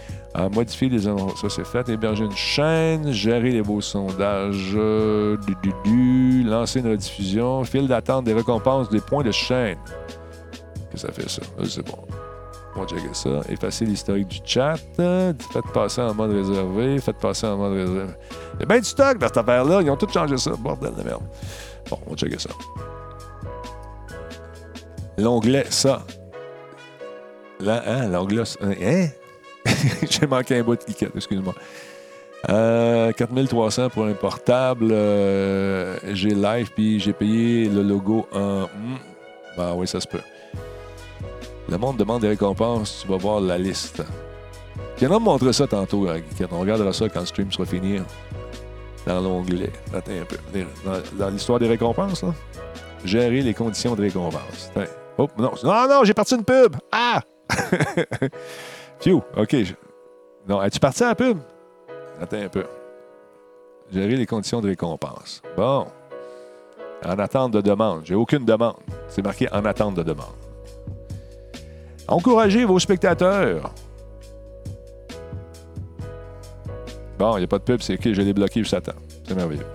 Speaker 1: Modifier les annonces, ça c'est fait. Héberger une chaîne, gérer les beaux sondages, euh, du, du, du, lancer une rediffusion, file d'attente des récompenses des points de chaîne. Que ça fait ça? Sais pas. On va checker ça. Effacer l'historique du chat. Faites passer en mode réservé. Faites passer en mode réservé. Il y a bien du stock dans cette affaire-là. Ils ont tout changé ça. Bordel de merde. Bon, on va checker ça. L'onglet, ça. Là, hein, l'onglet, ça- hein? J'ai manqué un bout de ticket, excuse-moi. Euh, 4300 pour un portable. euh, j'ai live, puis j'ai payé le logo en. Hmm. Ben oui, ça se peut. Le monde demande des récompenses, tu vas voir la liste. Viendrai me montrer ça tantôt, hein, Guiquette. On regardera ça quand le stream sera fini. hein, Dans l'onglet. Attends un peu. Dans, l'histoire des récompenses, là. Gérer les conditions de récompense. Oh, non, non, non, j'ai parti une pub. Ah! Phew, OK. je- Non, es-tu parti à la pub? Attends un peu. Gérer les conditions de récompense. Bon. En attente de demande. J'ai aucune demande. C'est marqué en attente de demande. Encouragez vos spectateurs. Bon, il n'y a pas de pub, c'est OK, je l'ai bloqué à temps. C'est merveilleux.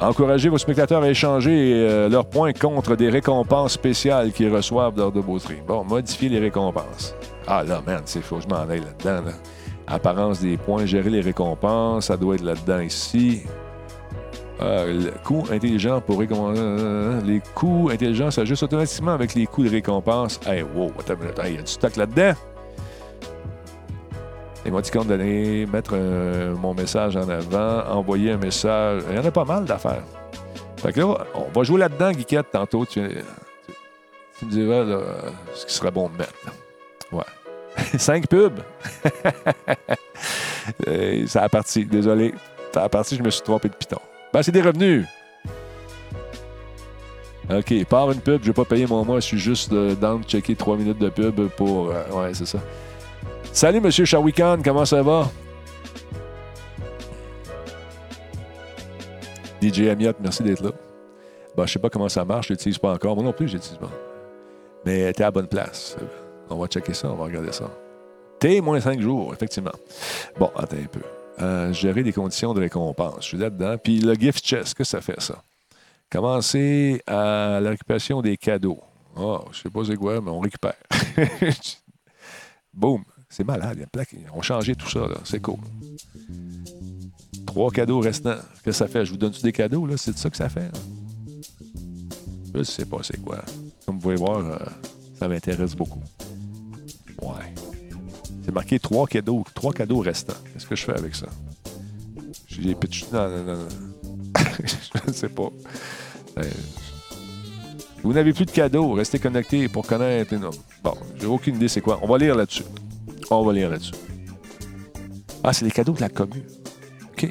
Speaker 1: Encouragez vos spectateurs à échanger euh, leurs points contre des récompenses spéciales qu'ils reçoivent lors de streams. Bon, modifier les récompenses. Ah là, man, c'est faut je m'en aille là-dedans. Là. Apparence des points, gérer les récompenses, ça doit être là-dedans ici. Euh, le coût pour récompenser. les coûts intelligents s'ajustent automatiquement avec les coûts de récompense. Hey, wow, attends il y a du stock là-dedans? Émoticône donné, mettre un- mon message en avant, envoyer un message. Il y en a pas mal d'affaires. Fait que là, on va jouer là-dedans, Guiquette, tantôt. Tu, me diras ce qui serait bon de mettre. Ouais. Cinq pubs. Euh, ça a parti, désolé. Ça a parti, je me suis trompé de piton. Ben, c'est des revenus. OK, par une pub, je vais pas payer mon mois, je suis juste euh, dans de checker trois minutes de pub pour. euh, ouais, c'est ça. Salut, Monsieur Shawikan, comment ça va? DJ Amiot, merci d'être là. Bon, je sais pas comment ça marche, je l'utilise pas encore. Moi non plus, je l'utilise pas. Mais t'es à la bonne place. On va checker ça, on va regarder ça. T moins 5 jours, effectivement. Bon, attends un peu. Euh, gérer des conditions de récompense. Je suis là-dedans. Puis le gift chest, qu'est-ce que ça fait, ça? Commencer à la récupération des cadeaux. Oh, je sais pas c'est quoi, mais on récupère. Boum. C'est malade. Il y a plein qui ont changé tout ça. C'est cool. Trois cadeaux restants. Qu'est-ce que ça fait? Je vous donne-tu des cadeaux? là? C'est de ça que ça fait? là? Je sais pas c'est quoi. Comme vous pouvez voir, euh, ça m'intéresse beaucoup. Ouais. C'est marqué trois cadeaux, trois cadeaux restants. Qu'est-ce que je fais avec ça? J'ai des pitch dans, dans- dans- Je ne sais pas. Euh, Vous n'avez plus de cadeaux. Restez connectés pour connaître. Non. Bon, j'ai aucune idée c'est quoi. On va lire là-dessus. On va lire là-dessus. Ah, c'est les cadeaux de la commune. OK.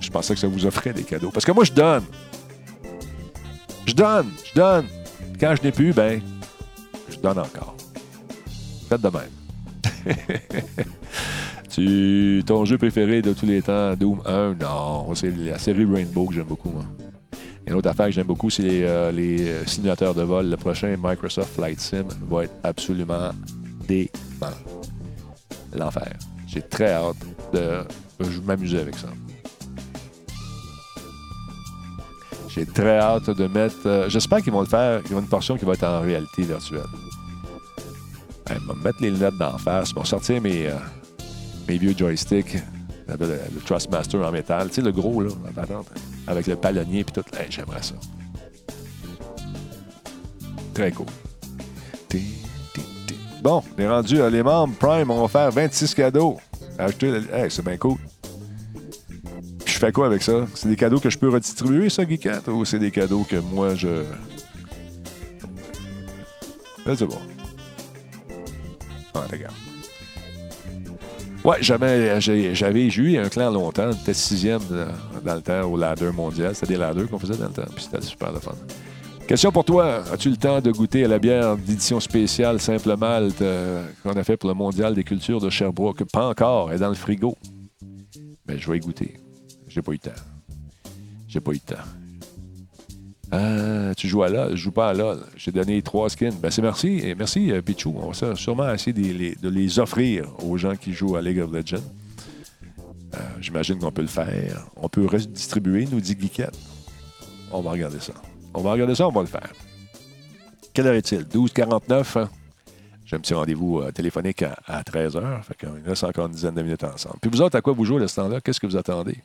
Speaker 1: Je pensais que ça vous offrait des cadeaux. Parce que moi, je donne. Je donne. Je donne. Quand je n'ai plus, ben, je donne encore. Faites de même. tu, ton jeu préféré de tous les temps, Doom 1, non, c'est la série Rainbow que j'aime beaucoup, moi. Une autre affaire que j'aime beaucoup, c'est les, euh, euh, simulateurs de vol. Le prochain Microsoft Flight Sim va être absolument dément. L'enfer. J'ai très hâte de je m'amuser avec ça. J'ai très hâte de mettre. euh, J'espère qu'ils vont le faire. Il y a une portion qui va être en réalité virtuelle. Vais me mettre les lunettes d'en face. Je vais sortir mes, euh, vieux joysticks. Le, le- Trustmaster en métal. Tu sais, le gros, là, patente, avec le palonnier et tout. J'aimerais ça. Très cool. Bon, on est rendu. euh, les membres Prime ont offert 26 cadeaux. Acheter. c'est bien cool. Puis je fais quoi avec ça? C'est des cadeaux que je peux redistribuer, ça, Geekette? Ou c'est des cadeaux que moi, je. Là, c'est bon. Ah, regarde. J'ai- j'avais j'ai eu un clan longtemps. J'étais sixième dans le temps au ladder mondial. C'était des ladders qu'on faisait dans le temps. Puis c'était super le fun. Question pour toi. As-tu le temps de goûter à la bière d'édition spéciale Simple Malte euh, qu'on a fait pour le Mondial des cultures de Sherbrooke? Pas encore. Elle est dans le frigo. Mais je vais y goûter. J'ai pas eu le temps. J'ai pas eu le temps. Ah, tu joues à LOL? Je joue pas à LOL. J'ai donné trois skins. Ben, c'est merci. Et merci, euh, Pichou. On va sûrement essayer de les, offrir aux gens qui jouent à League of Legends. Euh, J'imagine qu'on peut le faire. On peut redistribuer, nous dit Geekette. On va regarder ça. On va regarder ça, on va le faire. Quelle heure est-il? 12h49. hein? J'ai un petit rendez-vous téléphonique à, 13h. Fait qu'il reste encore une dizaine de minutes ensemble. Puis vous autres, à quoi vous jouez à ce temps-là? Qu'est-ce que vous attendez?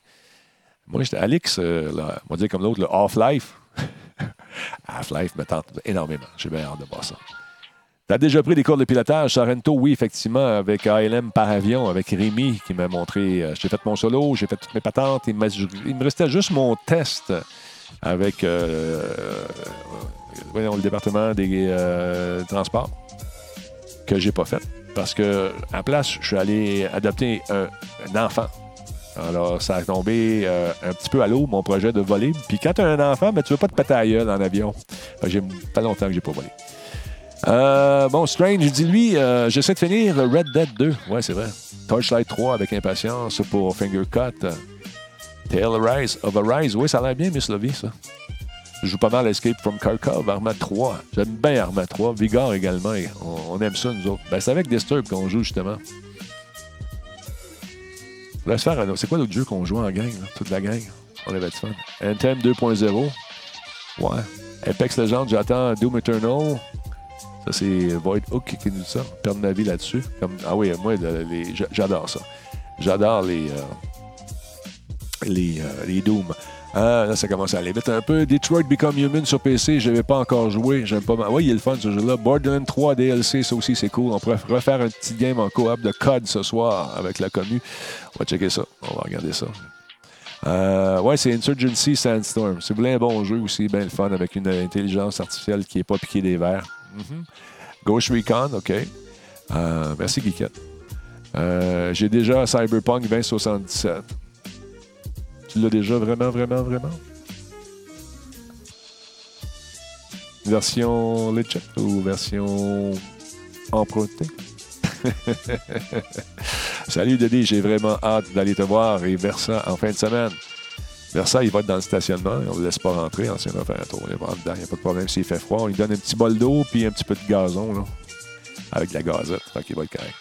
Speaker 1: Moi, j'étais là, on va dire comme l'autre, le Half-Life. Half-Life me tente énormément. J'ai bien hâte de voir ça. Tu as déjà pris des cours de pilotage, Sorrento? Oui, effectivement, avec ALM par avion, avec Rémi qui m'a montré. euh, j'ai fait mon solo, j'ai fait toutes mes patentes. Il il me restait juste mon test avec euh, euh, le département des transports que j'ai pas fait. Parce que, à place, je suis allé adopter un enfant. Alors, ça a tombé euh, un petit peu à l'eau, mon projet de voler. Puis quand tu as un enfant, ben, tu veux pas te péter à gueule en avion. J'ai pas longtemps que j'ai pas volé. Euh, bon, Strange, dit lui, euh, j'essaie de finir Red Dead 2. Ouais, c'est vrai. Torchlight 3 avec impatience pour Finger Cut. Tail Rise of Arise. Oui, ça a l'air bien, Miss Lovey, ça. Je joue pas mal Escape from Kharkov, Arma 3. J'aime bien Arma 3. Vigor également. on aime ça, nous autres. Ben, c'est avec Disturb qu'on joue, justement. Faire C'est quoi l'autre jeu qu'on joue en gang, toute la gang? On avait du fun. Anthem 2.0. Ouais. Apex Legends, j'attends Doom Eternal. Ça, c'est Void Hook qui nous dit ça. Perdre ma vie là-dessus. Ah oui, moi, j'adore ça. J'adore les, euh, les, euh, les Doom. Ah, là, ça commence à aller vite un peu. Detroit Become Human sur PC, je n'avais pas encore joué. J'aime pas. Oui, il est le fun ce jeu-là. Borderlands 3 DLC, ça aussi, c'est cool. On pourrait refaire un petit game en coop de COD ce soir avec la commu. On va checker ça. On va regarder ça. Euh, ouais, c'est Insurgency Sandstorm. Si vous voulez un bon jeu aussi, bien le fun avec une intelligence artificielle qui n'est pas piquée des verres. Mhm. Ghost Recon, OK. Euh, merci, Geekette. Euh, J'ai déjà Cyberpunk 2077. Tu l'as déjà vraiment, vraiment, vraiment? Version legit ou version empruntée? Salut Dédé, j'ai vraiment hâte d'aller te voir et Versa en fin de semaine. Versa, il va être dans le stationnement. On ne le laisse pas rentrer. On va faire un tour. Il va dedans. Il n'y a pas de problème s'il fait froid. On lui donne un petit bol d'eau puis un petit peu de gazon là, avec de la gazette. Fait qu'il va être correct.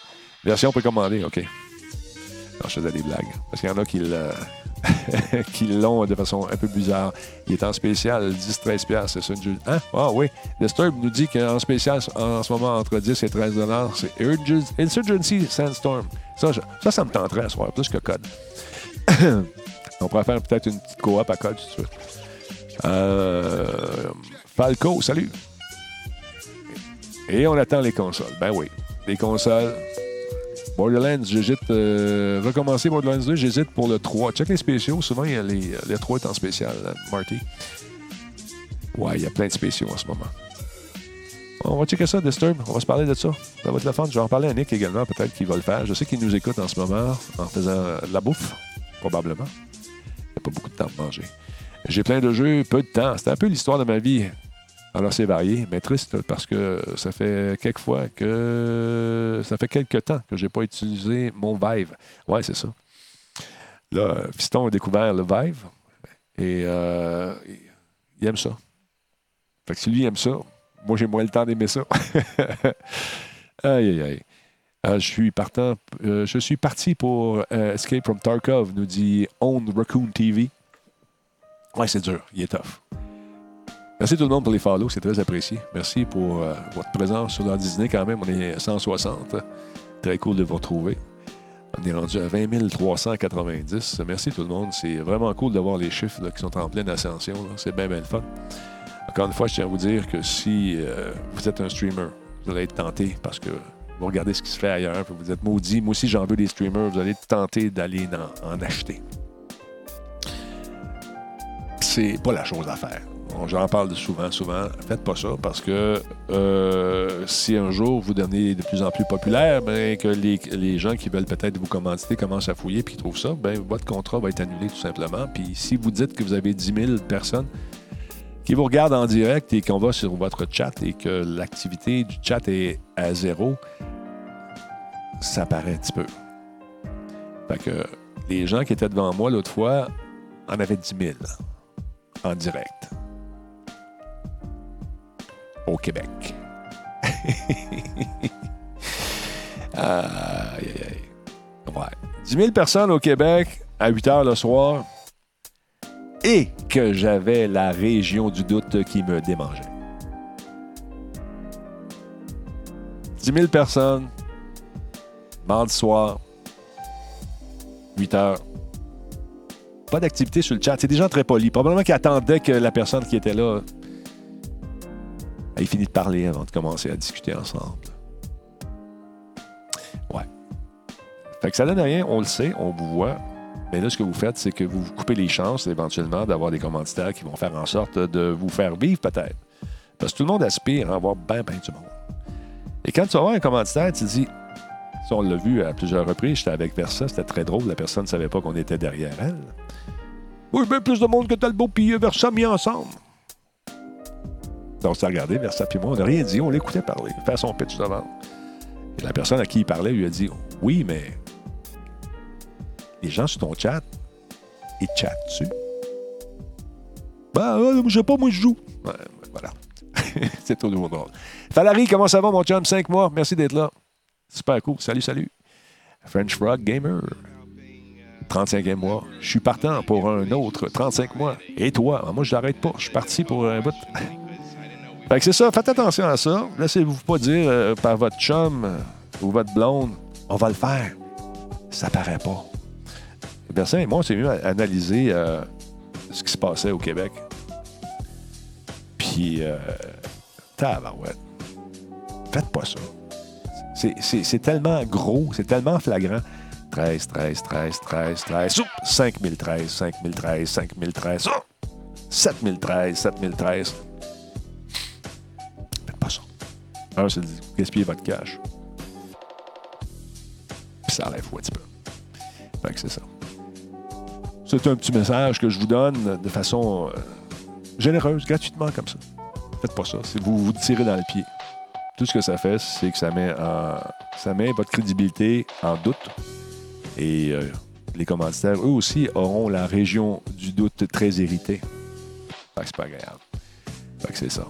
Speaker 1: Version, commander, OK. Non, je faisais des blagues. Parce qu'il y en a qui le- qui l'ont de façon un peu bizarre. Il est en spécial, 10-13$, piastres, c'est ça. Hein? Ah oui. Disturb nous dit qu'en spécial, en ce moment, entre 10 et 13 c'est Urgen- Insurgency Sandstorm. Ça, ça, ça me tenterait à soir, plus que code. On pourrait faire peut-être une petite coop à code, si tu veux. Euh, Falco, salut. Et on attend les consoles. Ben oui, les consoles. Borderlands, j'hésite. euh, recommencer Borderlands 2, j'hésite pour le 3. Check les spéciaux. Souvent, il y a les, le 3 est en spécial, euh, Marty. Ouais, il y a plein de spéciaux en ce moment. On va checker ça, Disturb. On va se parler de ça. Ça va être le fun. Je vais en parler à Nick également, peut-être qu'il va le faire. Je sais qu'il nous écoute en ce moment en faisant euh, de la bouffe, probablement. Il n'y a pas beaucoup de temps de manger. J'ai plein de jeux, peu de temps. C'était un peu l'histoire de ma vie. Alors, c'est varié, mais triste parce que ça fait quelques fois que. Ça fait quelques temps que je n'ai pas utilisé mon Vive. Ouais, c'est ça. Là, Fiston a découvert le Vive et euh, il aime ça. Fait que si lui aime ça, moi, j'ai moins le temps d'aimer ça. aïe, aïe, aïe. Euh, je suis partant. euh, je suis parti pour euh, Escape from Tarkov, nous dit Own Raccoon TV. Ouais, c'est dur. Il est tough. Merci tout le monde pour les follow, c'est très apprécié. Merci pour euh, votre présence sur l'heure Disney quand même. On est 160. Très cool de vous retrouver. On est rendu à 20 390. Merci tout le monde. C'est vraiment cool de voir les chiffres là, qui sont en pleine ascension. C'est bien, bien le fun. Encore une fois, je tiens à vous dire que si euh, vous êtes un streamer, vous allez être tenté parce que vous regardez ce qui se fait ailleurs, vous êtes maudit. Moi aussi, j'en veux des streamers. Vous allez être tenté d'aller en, en acheter. C'est pas la chose à faire. J'en parle souvent, souvent. Faites pas ça parce que euh, si un jour vous devenez de plus en plus populaire, ben, que les, les gens qui veulent peut-être vous commanditer commencent à fouiller puis trouvent ça, ben, votre contrat va être annulé tout simplement. Puis si vous dites que vous avez 10 000 personnes qui vous regardent en direct et qu'on va sur votre chat et que l'activité du chat est à zéro, ça paraît un petit peu. Fait que les gens qui étaient devant moi l'autre fois en avaient 10 000 en direct au Québec. aïe, aïe, aïe. Ouais. 10 000 personnes au Québec à 8 heures le soir et que j'avais la région du doute qui me démangeait. 10 000 personnes, mardi soir, 8 heures. Pas d'activité sur le chat. C'est des gens très polis. Probablement qu'ils attendaient que la personne qui était là ait fini de parler avant de commencer à discuter ensemble. Ouais. Fait que ça donne rien, on le sait, on vous voit. Mais là, ce que vous faites, c'est que vous vous coupez les chances éventuellement d'avoir des commanditaires qui vont faire en sorte de vous faire vivre peut-être. Parce que tout le monde aspire à avoir bien, bien du monde. Et quand tu vas avoir un commanditaire, tu te dis, ça, on l'a vu à plusieurs reprises, j'étais avec Versa, c'était très drôle, la personne ne savait pas qu'on était derrière elle. Oui, bien plus de monde que Talbot puis Versa mis ensemble. On s'est regardé, Versa puis moi, on n'a rien dit, on l'écoutait parler, faire son pitch devant. Et la personne à qui il parlait lui a dit Oui, mais les gens sur ton chat, ils chattent dessus. Ben, euh, je sais pas, moi je joue. Voilà. c'est tout nouveau drôle. Valérie, comment ça va, mon chum? 5 mois. Merci d'être là. Super cool. Salut, salut. French Frog Gamer. 35e mois. Je suis partant pour un autre 35 mois. Et toi? Moi, je n'arrête pas. Je suis parti pour un bout. Fait que c'est ça. Faites attention à ça. Laissez-vous pas dire euh, par votre chum euh, ou votre blonde, on va le faire. Ça paraît pas. Personne et moi, on s'est mieux à analyser euh, ce qui se passait au Québec. Puis, euh, tabarouette. Faites pas ça. C'est tellement gros, c'est tellement flagrant. 13, 13, 13, 13, 13, oups, 5013, 5013, 5013, oh, 7013, 7013. Un, c'est de gaspiller votre cash. Puis ça enlève un petit peu. Fait que c'est ça. C'est un petit message que je vous donne de façon euh, généreuse, gratuitement comme ça. Faites pas ça. Vous vous tirez dans le pied. Tout ce que ça fait, c'est que ça met, ça met votre crédibilité en doute. Et euh, les commanditaires, eux aussi, auront la région du doute très irritée. Fait que c'est pas agréable. Fait que c'est ça.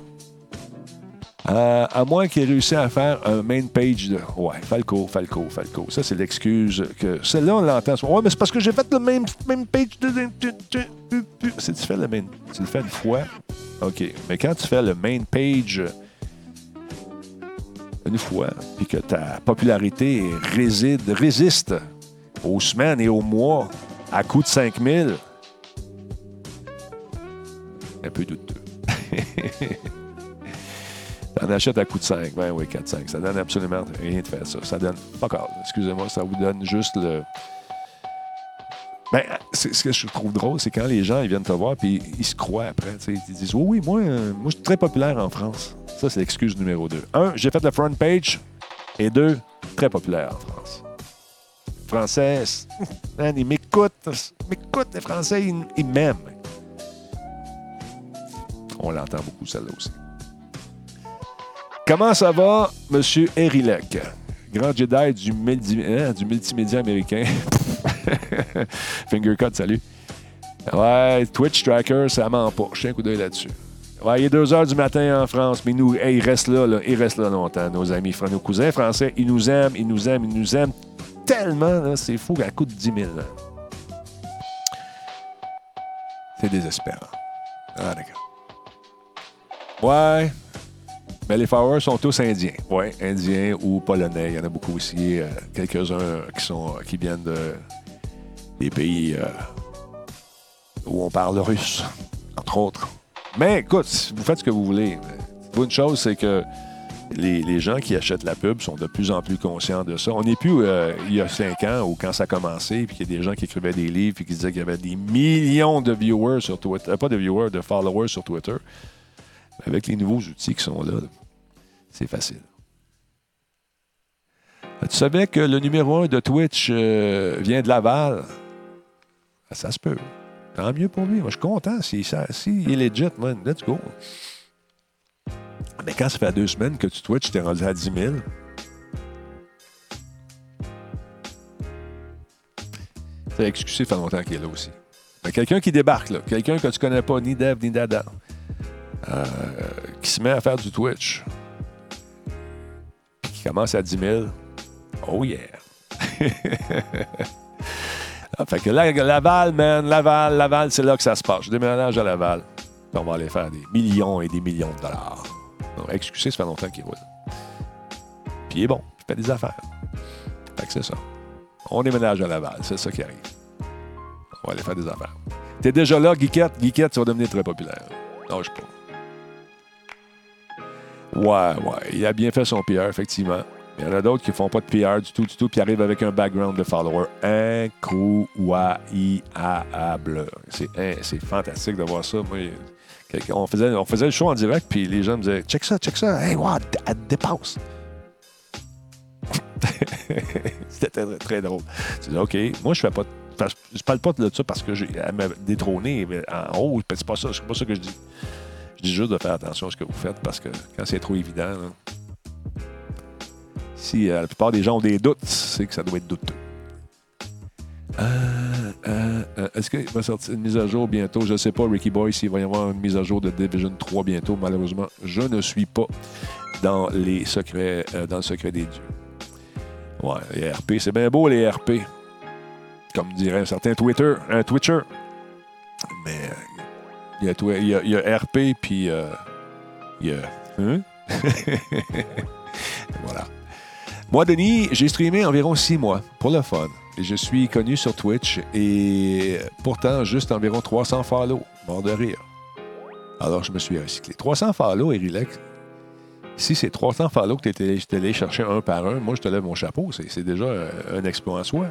Speaker 1: Euh, à moins qu'il ait réussi à faire un main page de. Ouais, Falco, Falco, Falco. Ça, c'est l'excuse que. Celle-là, on l'entend. Ouais, mais c'est parce que j'ai fait le même, page de. Si tu fais le main. Tu le fais une fois? OK. Mais quand tu fais le main page une fois, puis que ta popularité réside, résiste aux semaines et aux mois à coût de 5000, T'en achètes à coût de 5, ben oui, 4, 5. Ça donne absolument rien de faire ça. Ça donne pas all. Excusez-moi, ça vous donne juste le. Ben, ce que je trouve drôle, c'est quand les gens ils viennent te voir puis ils se croient après. Ils disent Oui, oui, moi, euh, moi je suis très populaire en France. Ça, c'est l'excuse numéro 2. Un, j'ai fait le front page. Et deux, très populaire en France. Français, man, ils m'écoutent. M'écoutent, les Français, ils, ils m'aiment. On l'entend beaucoup, celle-là aussi. Comment ça va, M. Erilek? Grand Jedi du, hein, multimédia américain. Fingercut, salut. Ouais, Twitch Tracker, ça ment pas. Je un coup d'œil là-dessus. Ouais, il est 2 h du matin en France, mais nous, hey, ils restent là, là, ils restent là longtemps, nos amis, nos cousins français. Ils nous aiment, ils nous aiment, ils nous aiment tellement, là, c'est fou, à coût de 10 000. là. C'est désespérant. Ah, d'accord. Ouais. Mais les followers sont tous indiens. Oui, indiens ou polonais. Il y en a beaucoup aussi. euh, Quelques-uns qui, sont, qui viennent de, des pays euh, où on parle russe, entre autres. Mais écoute, vous faites ce que vous voulez. Une chose, c'est que les, les gens qui achètent la pub sont de plus en plus conscients de ça. On n'est plus euh, il y a cinq ans ou quand ça a commencé, puis qu'il y a des gens qui écrivaient des livres et qui disaient qu'il y avait des millions de viewers sur Twitter. pas de viewers, de followers sur Twitter. Avec les nouveaux outils qui sont là, c'est facile. Euh, Tu savais que le numéro un de Twitch euh, vient de Laval? Ah, Ça se peut. Tant mieux pour lui. Moi, je suis content. S'il si, est legit, man, let's go. Mais quand ça fait deux semaines que tu Twitch, t'es rendu à 10 000. C'est excusé, ça fait longtemps qu'il est là aussi. Quelqu'un qui débarque, là. Quelqu'un que tu connais pas, ni Dev, ni Dada. Euh, qui se met à faire du Twitch. Qui commence à 10 000. Oh yeah! Ah, fait que là, Laval, man, Laval, Laval, c'est là que ça se passe. Je déménage à Laval. Puis on va aller faire des millions et des millions de dollars. Donc, excusez, ça fait longtemps qu'il roule. Puis il est bon, il fait des affaires. Fait que c'est ça. On déménage à Laval, c'est ça qui arrive. On va aller faire des affaires. T'es déjà là, Geekette? Geekette, tu vas devenir très populaire. Non, je pas. Ouais, ouais. Il a bien fait son PR, effectivement. Il y en a d'autres qui font pas de PR du tout, du tout, puis arrivent avec un background de follower incroyable. C'est hein, fantastique de voir ça. Moi, on, faisait, on faisait le show en direct, puis les gens me disaient Check ça, check ça. Hey, wow, elle dépasse. C'était très, très drôle. Tu dis, OK, moi, je fais pas. Je parle pas de ça parce que j'ai détrôné en haut. C'est pas ça, c'est pas ça que je dis. Juste de faire attention à ce que vous faites parce que quand c'est trop évident, si euh, la plupart des gens ont des doutes, c'est que ça doit être douteux. Euh, euh, Est-ce qu'il va sortir une mise à jour bientôt? Je ne sais pas, Ricky Boy, s'il va y avoir une mise à jour de Division 3 bientôt. Malheureusement, je ne suis pas dans les secrets, dans le secret des dieux. Ouais, les RP, c'est bien beau, les RP. Comme dirait un certain Twitter, un Twitcher. Mais il y, a il y a- il y a RP, puis euh, il y a. Hein? voilà. Moi, Denis, j'ai streamé environ six mois pour le fun. Et je suis connu sur Twitch et pourtant juste environ 300 follow. Mort de rire. Alors, je me suis recyclé. 300 follow, Erilex. Si c'est 300 follow que tu es allé chercher un par un, moi, je te lève mon chapeau. C'est c'est déjà euh, un exploit en soi.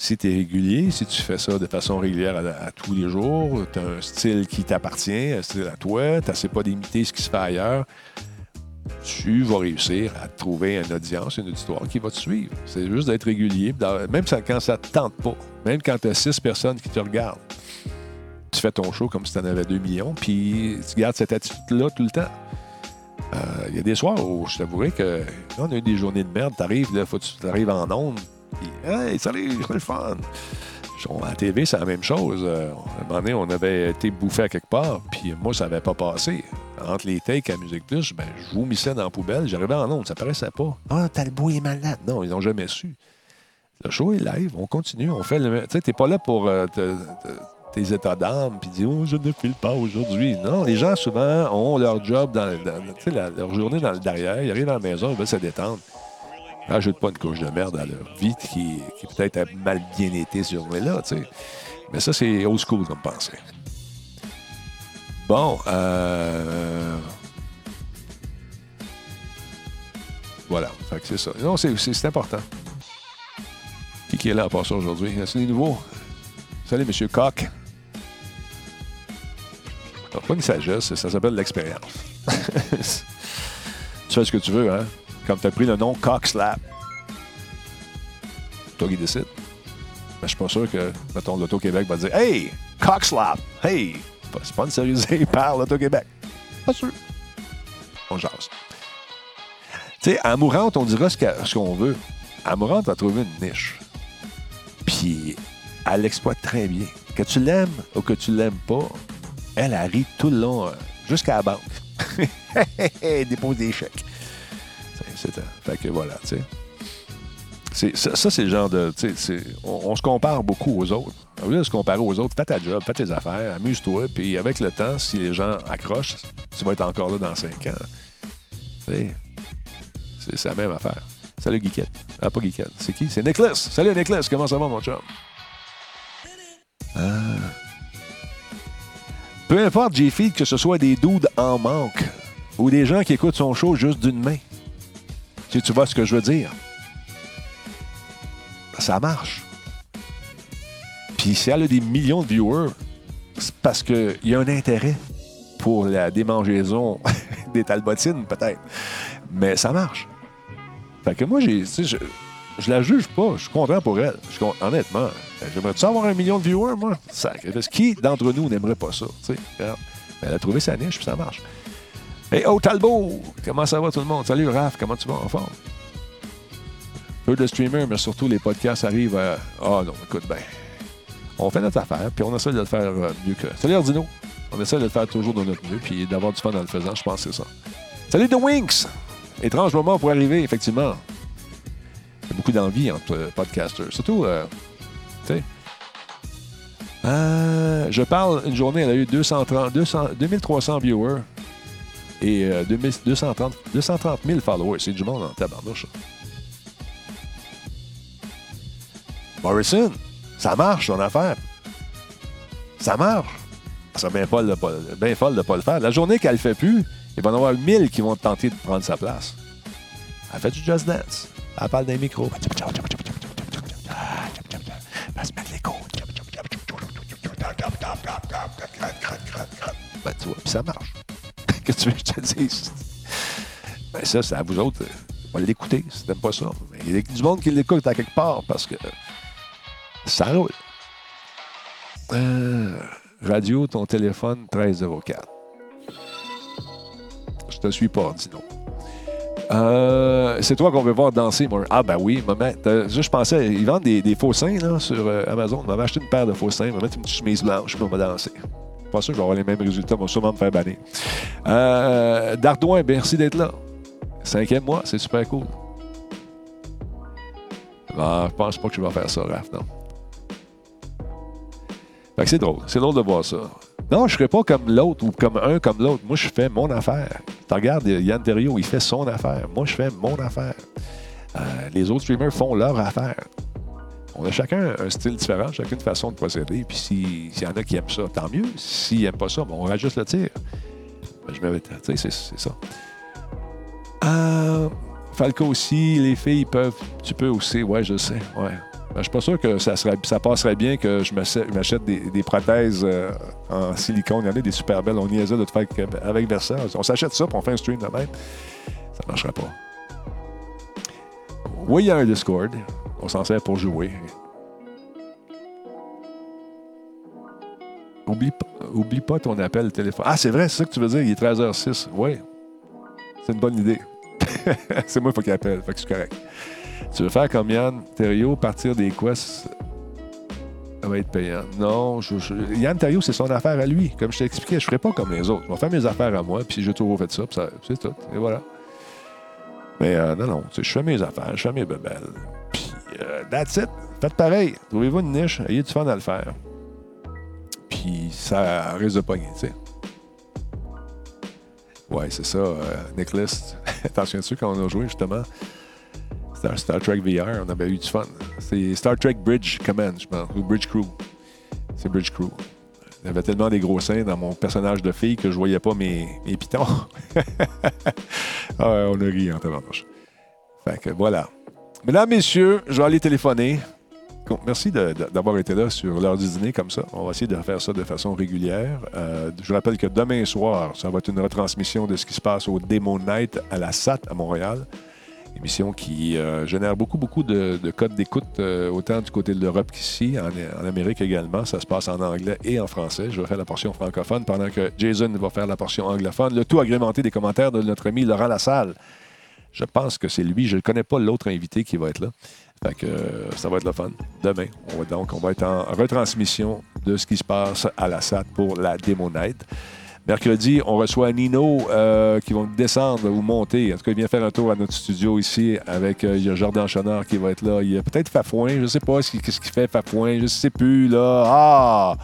Speaker 1: Si tu es régulier, si tu fais ça de façon régulière à, tous les jours, tu as un style qui t'appartient, un style à toi, tu n'essaies pas d'imiter ce qui se fait ailleurs, tu vas réussir à trouver une audience, une auditoire qui va te suivre. C'est juste d'être régulier, même quand ça ne te tente pas, même quand tu as six personnes qui te regardent. Tu fais ton show comme si tu en avais 2 millions, puis tu gardes cette attitude-là tout le temps. Euh, Il y a des soirs où je t'avouerais que là, on a eu des journées de merde, t'arrives, là, faut que tu arrives en ondes, Hey, salut, c'est le fun! À la TV, c'est la même chose. Euh, à un moment donné, on avait été bouffé à quelque part, puis moi, ça n'avait pas passé. Entre les takes à Musique Plus, ben, je vomissais dans la poubelle, j'arrivais en ondes, ça paraissait pas. Ah, Talbot est malade. Non, ils n'ont jamais su. Le show est live, on continue, on fait le. Tu sais, t'es pas là pour euh, te- te- tes états d'âme, puis dire, oh, je ne file pas aujourd'hui. Non, les gens, souvent, ont leur job, dans, la- leur journée dans le derrière, ils arrivent à la maison, ils veulent se détendre. Rajoute pas une couche de merde à leur vie qui, peut-être a mal bien été cette journée-là, tu sais. Mais ça, c'est old school comme pensée. Bon, euh... Voilà, fait que c'est ça. Non, c'est, important. Qui, qui est là en passant aujourd'hui? C'est les nouveaux? Salut, Monsieur Coq. Pas une sagesse, ça s'appelle l'expérience. tu fais ce que tu veux, hein? Comme tu as pris le nom Coq Slap. Toi qui décides. Mais je suis pas sûr que, mettons, l'Auto-Québec va dire Hey, Coq Slap! Hey! Pas sponsorisé par l'Auto-Québec. Pas sûr. On jase. Tu sais, à Mourante, on dira ce qu'on veut. À Mourante, a trouvé une niche. Puis, elle l'exploite très bien. Que tu l'aimes ou que tu l'aimes pas, elle, rit tout le long, euh, jusqu'à la banque. Dépose des chèques. C'est- fait que voilà, tu sais. Ça, c'est le genre de. On, on se compare beaucoup aux autres. Au lieu de se comparer aux autres, fais ta job, fais tes affaires, amuse-toi, puis avec le temps, si les gens accrochent, tu vas être encore là dans cinq ans. Tu sais, C'est la même affaire. Salut, Geekette. Ah, pas Geekette. C'est qui? C'est Nicholas. Salut, Nicholas. Comment ça va, mon chum? Ah. Peu importe, J-Feed, que ce soit des dudes en manque ou des gens qui écoutent son show juste d'une main. Tu, vois ce que je veux dire? Ça marche. Puis si elle a des millions de viewers, c'est parce qu'il y a un intérêt pour la démangeaison des talbotines, peut-être. Mais ça marche. Fait que moi, je, je la juge pas. Je suis content pour elle. Honnêtement, j'aimerais-tu avoir un million de viewers, moi? Qui d'entre nous n'aimerait pas ça? elle a trouvé sa niche, puis ça marche. Hey, oh, Talbot! Comment ça va tout le monde? Salut, Raph, comment tu vas en forme? Peu de streamers, mais surtout les podcasts arrivent à. Ah non, écoute, ben. On fait notre affaire, puis on essaie de le faire euh, mieux que. Salut, Ardino! On essaie de le faire toujours de notre mieux, puis d'avoir du fun en le faisant, je pense que c'est ça. Salut, The Winks! Étrange moment pour arriver, effectivement. Il y a beaucoup d'envie entre euh, podcasters. Surtout, euh, tu sais. Euh, je parle, une journée, elle a eu 230, 200, 2300 viewers. Et euh, 2000 230, 230 000 followers. C'est du monde en tabarnouche. ça. Morrison, ça marche, ton affaire. Ça marche. C'est bien folle de de pas le faire. La journée qu'elle le fait plus, il va y en avoir 1000 qui vont tenter de prendre sa place. Elle fait du Just Dance. Elle parle d'un micro. Elle se met les côtes. Ben, tu vois, puis ça marche. Que tu veux que je te dise? Ben, ça, c'est à vous autres. euh, On va l'écouter si t'aimes pas ça. Il y a du monde qui l'écoute à quelque part parce que ça roule. Euh, radio, ton téléphone, 1304. Je te suis pas, dis non. Euh, c'est toi qu'on veut voir danser, moi. Ah, ben oui, maman. Je pensais, ils vendent des, faux seins sur euh, Amazon. On m'a acheté une paire de faux seins. Va mettre une petite chemise blanche, puis on va danser. Pas sûr que je vais avoir les mêmes résultats. Va sûrement me faire banner. Euh, Dardouin, merci d'être là. Cinquième mois, c'est super cool. Non, je pense pas que je vais faire ça, Raph, non. Fait c'est drôle. C'est drôle de voir ça. Non, je serais pas comme l'autre ou comme un comme l'autre. Moi, je fais mon affaire. Tu regardes Yann Terriot, il fait son affaire. Moi, je fais mon affaire. Euh, les autres streamers font leur affaire. On a chacun un style différent, chacun une façon de procéder. Puis si- s'il y en a qui aiment ça, tant mieux. S'ils n'aiment pas ça, ben, on rajuste le tir. Ben, je me tu sais, c'est c'est ça. Euh, Falco aussi, les filles peuvent. Tu peux aussi, ouais, je sais. Ouais. Ben, je suis pas sûr que ça, serait, ça passerait bien que je m'achète des, prothèses euh, en silicone. Il y en a des super belles. On niaisait de faire avec, Versa. On s'achète ça puis on fait un stream de même. Ça marchera pas. Oui, il y a un Discord. On s'en sert pour jouer. Oublie pas, oublie pas ton appel téléphone. Ah, c'est vrai, c'est ça que tu veux dire. Il est 13h06. Oui. C'est une bonne idée. c'est moi, il faut qu'il appelle. Fait que c'est correct. Tu veux faire comme Yann Terrio, partir des quests, ça va être payant. Non, je, je- Yann Terrio, c'est son affaire à lui. Comme je t'ai expliqué, je ne ferai pas comme les autres. Je vais faire mes affaires à moi, puis j'ai toujours fait ça, ça- c'est tout. Et voilà. Mais euh, non, non, je fais mes affaires, je fais mes bebelles. Puis, euh, that's it. Faites pareil. Trouvez-vous une niche, ayez du fun à le faire. Puis, ça risque de pogner, tu sais. Ouais, c'est ça, euh, Nicholas. Attention dessus quand on a joué, justement? Star, Star Trek VR, on avait eu du fun. C'est Star Trek Bridge Command, je pense, ou Bridge Crew. C'est Bridge Crew. Il y avait tellement des gros seins dans mon personnage de fille que je voyais pas mes, pitons. ah, on a ri en tabarnouche. Fait que voilà. Mesdames, messieurs, je vais aller téléphoner. Merci d'avoir été là sur l'heure du dîner comme ça. On va essayer de faire ça de façon régulière. Euh, je rappelle que demain soir, ça va être une retransmission de ce qui se passe au Demo Night à la SAT à Montréal. Émission qui euh, génère beaucoup, beaucoup de, de codes d'écoute, euh, autant du côté de l'Europe qu'ici, en, en Amérique également. Ça se passe en anglais et en français. Je vais faire la portion francophone pendant que Jason va faire la portion anglophone. Le tout agrémenté des commentaires de notre ami Laurent Lassalle. Je pense que c'est lui. Je ne connais pas l'autre invité qui va être là. Fait que euh, ça va être le fun. Demain, on va donc on va être en retransmission de ce qui se passe à la SAT pour la Demo Night. Mercredi, on reçoit Nino euh, qui vont descendre ou monter. En tout cas, il vient faire un tour à notre studio ici avec euh, il y Jordan Chenard qui va être là. Il y a peut-être Fafouin, je ne sais pas ce qu'il fait Fafouin, je ne sais plus là. Ah!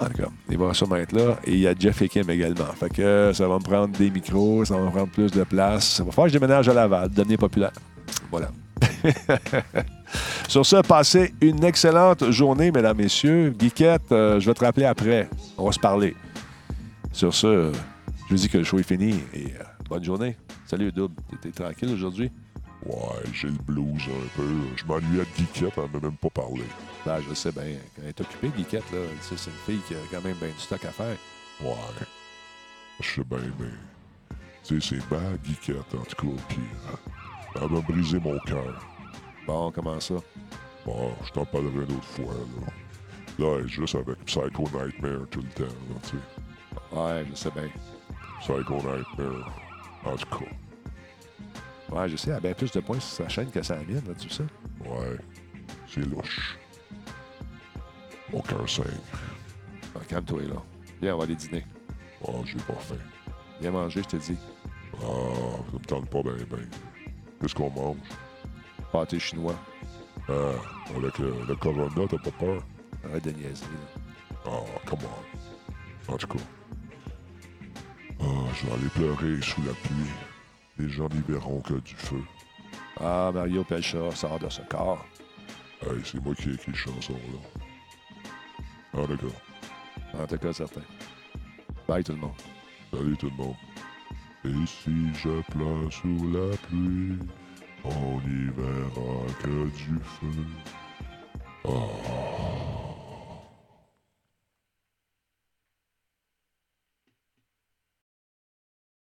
Speaker 1: En tout cas, il va sûrement être là. Et il y a Jeff et Kim également. Fait que euh, ça va me prendre des micros, ça va me prendre plus de place. Ça va faire que je déménage à Laval, devenir populaire. Voilà. Sur ce, passez une excellente journée, mesdames, messieurs. Guiquette, euh, je vais te rappeler après. On va se parler. Sur ce, je vous dis que le show est fini et euh, bonne journée. Salut, Double. T'étais tranquille aujourd'hui?
Speaker 2: Ouais, j'ai le blues un peu. Je m'ennuyais de Geekette, elle m'a même pas parlé.
Speaker 1: Ben, je sais bien. Quand elle est occupée, Guiquette, là, c'est une fille qui a quand même bien du stock à faire.
Speaker 2: Ouais. Je sais bien, mais. Tu sais, c'est ma Geekette, en tout cas. Puis, euh, elle m'a brisé mon cœur.
Speaker 1: Bon, comment ça?
Speaker 2: Bon, je t'en parlerai une autre fois, là. Là, elle est juste avec Psycho Nightmare tout le temps, là, tu sais.
Speaker 1: Ouais, je sais bien.
Speaker 2: Psycho Nightmare. En tout cas,
Speaker 1: Ouais, je sais, elle a bien plus de points sur sa chaîne que sa mienne, là, tu sais.
Speaker 2: ouais. C'est louche. Mon cœur saigne.
Speaker 1: Ah, Calme-toi, là. Viens, on va aller dîner.
Speaker 2: Oh, j'ai pas faim.
Speaker 1: Viens manger, je te dis.
Speaker 2: Ah, ça me tente pas bien, ben. Qu'est-ce qu'on mange?
Speaker 1: Pâté chinois.
Speaker 2: Ah, avec le, le Corona, t'as pas peur?
Speaker 1: Arrête de niaiser, là.
Speaker 2: Ah, come on. En tout cas. Ah, je vais aller pleurer sous la pluie. Les gens verront que du feu.
Speaker 1: Ah, Mario Pelcha sort de ce corps.
Speaker 2: Hey, c'est moi qui ai écrit chanson, là. Ah, d'accord.
Speaker 1: En tout cas, certain. Bye tout le monde.
Speaker 2: Salut tout le monde. Et si je pleure sous la pluie, on n'y verra que du feu. Ah.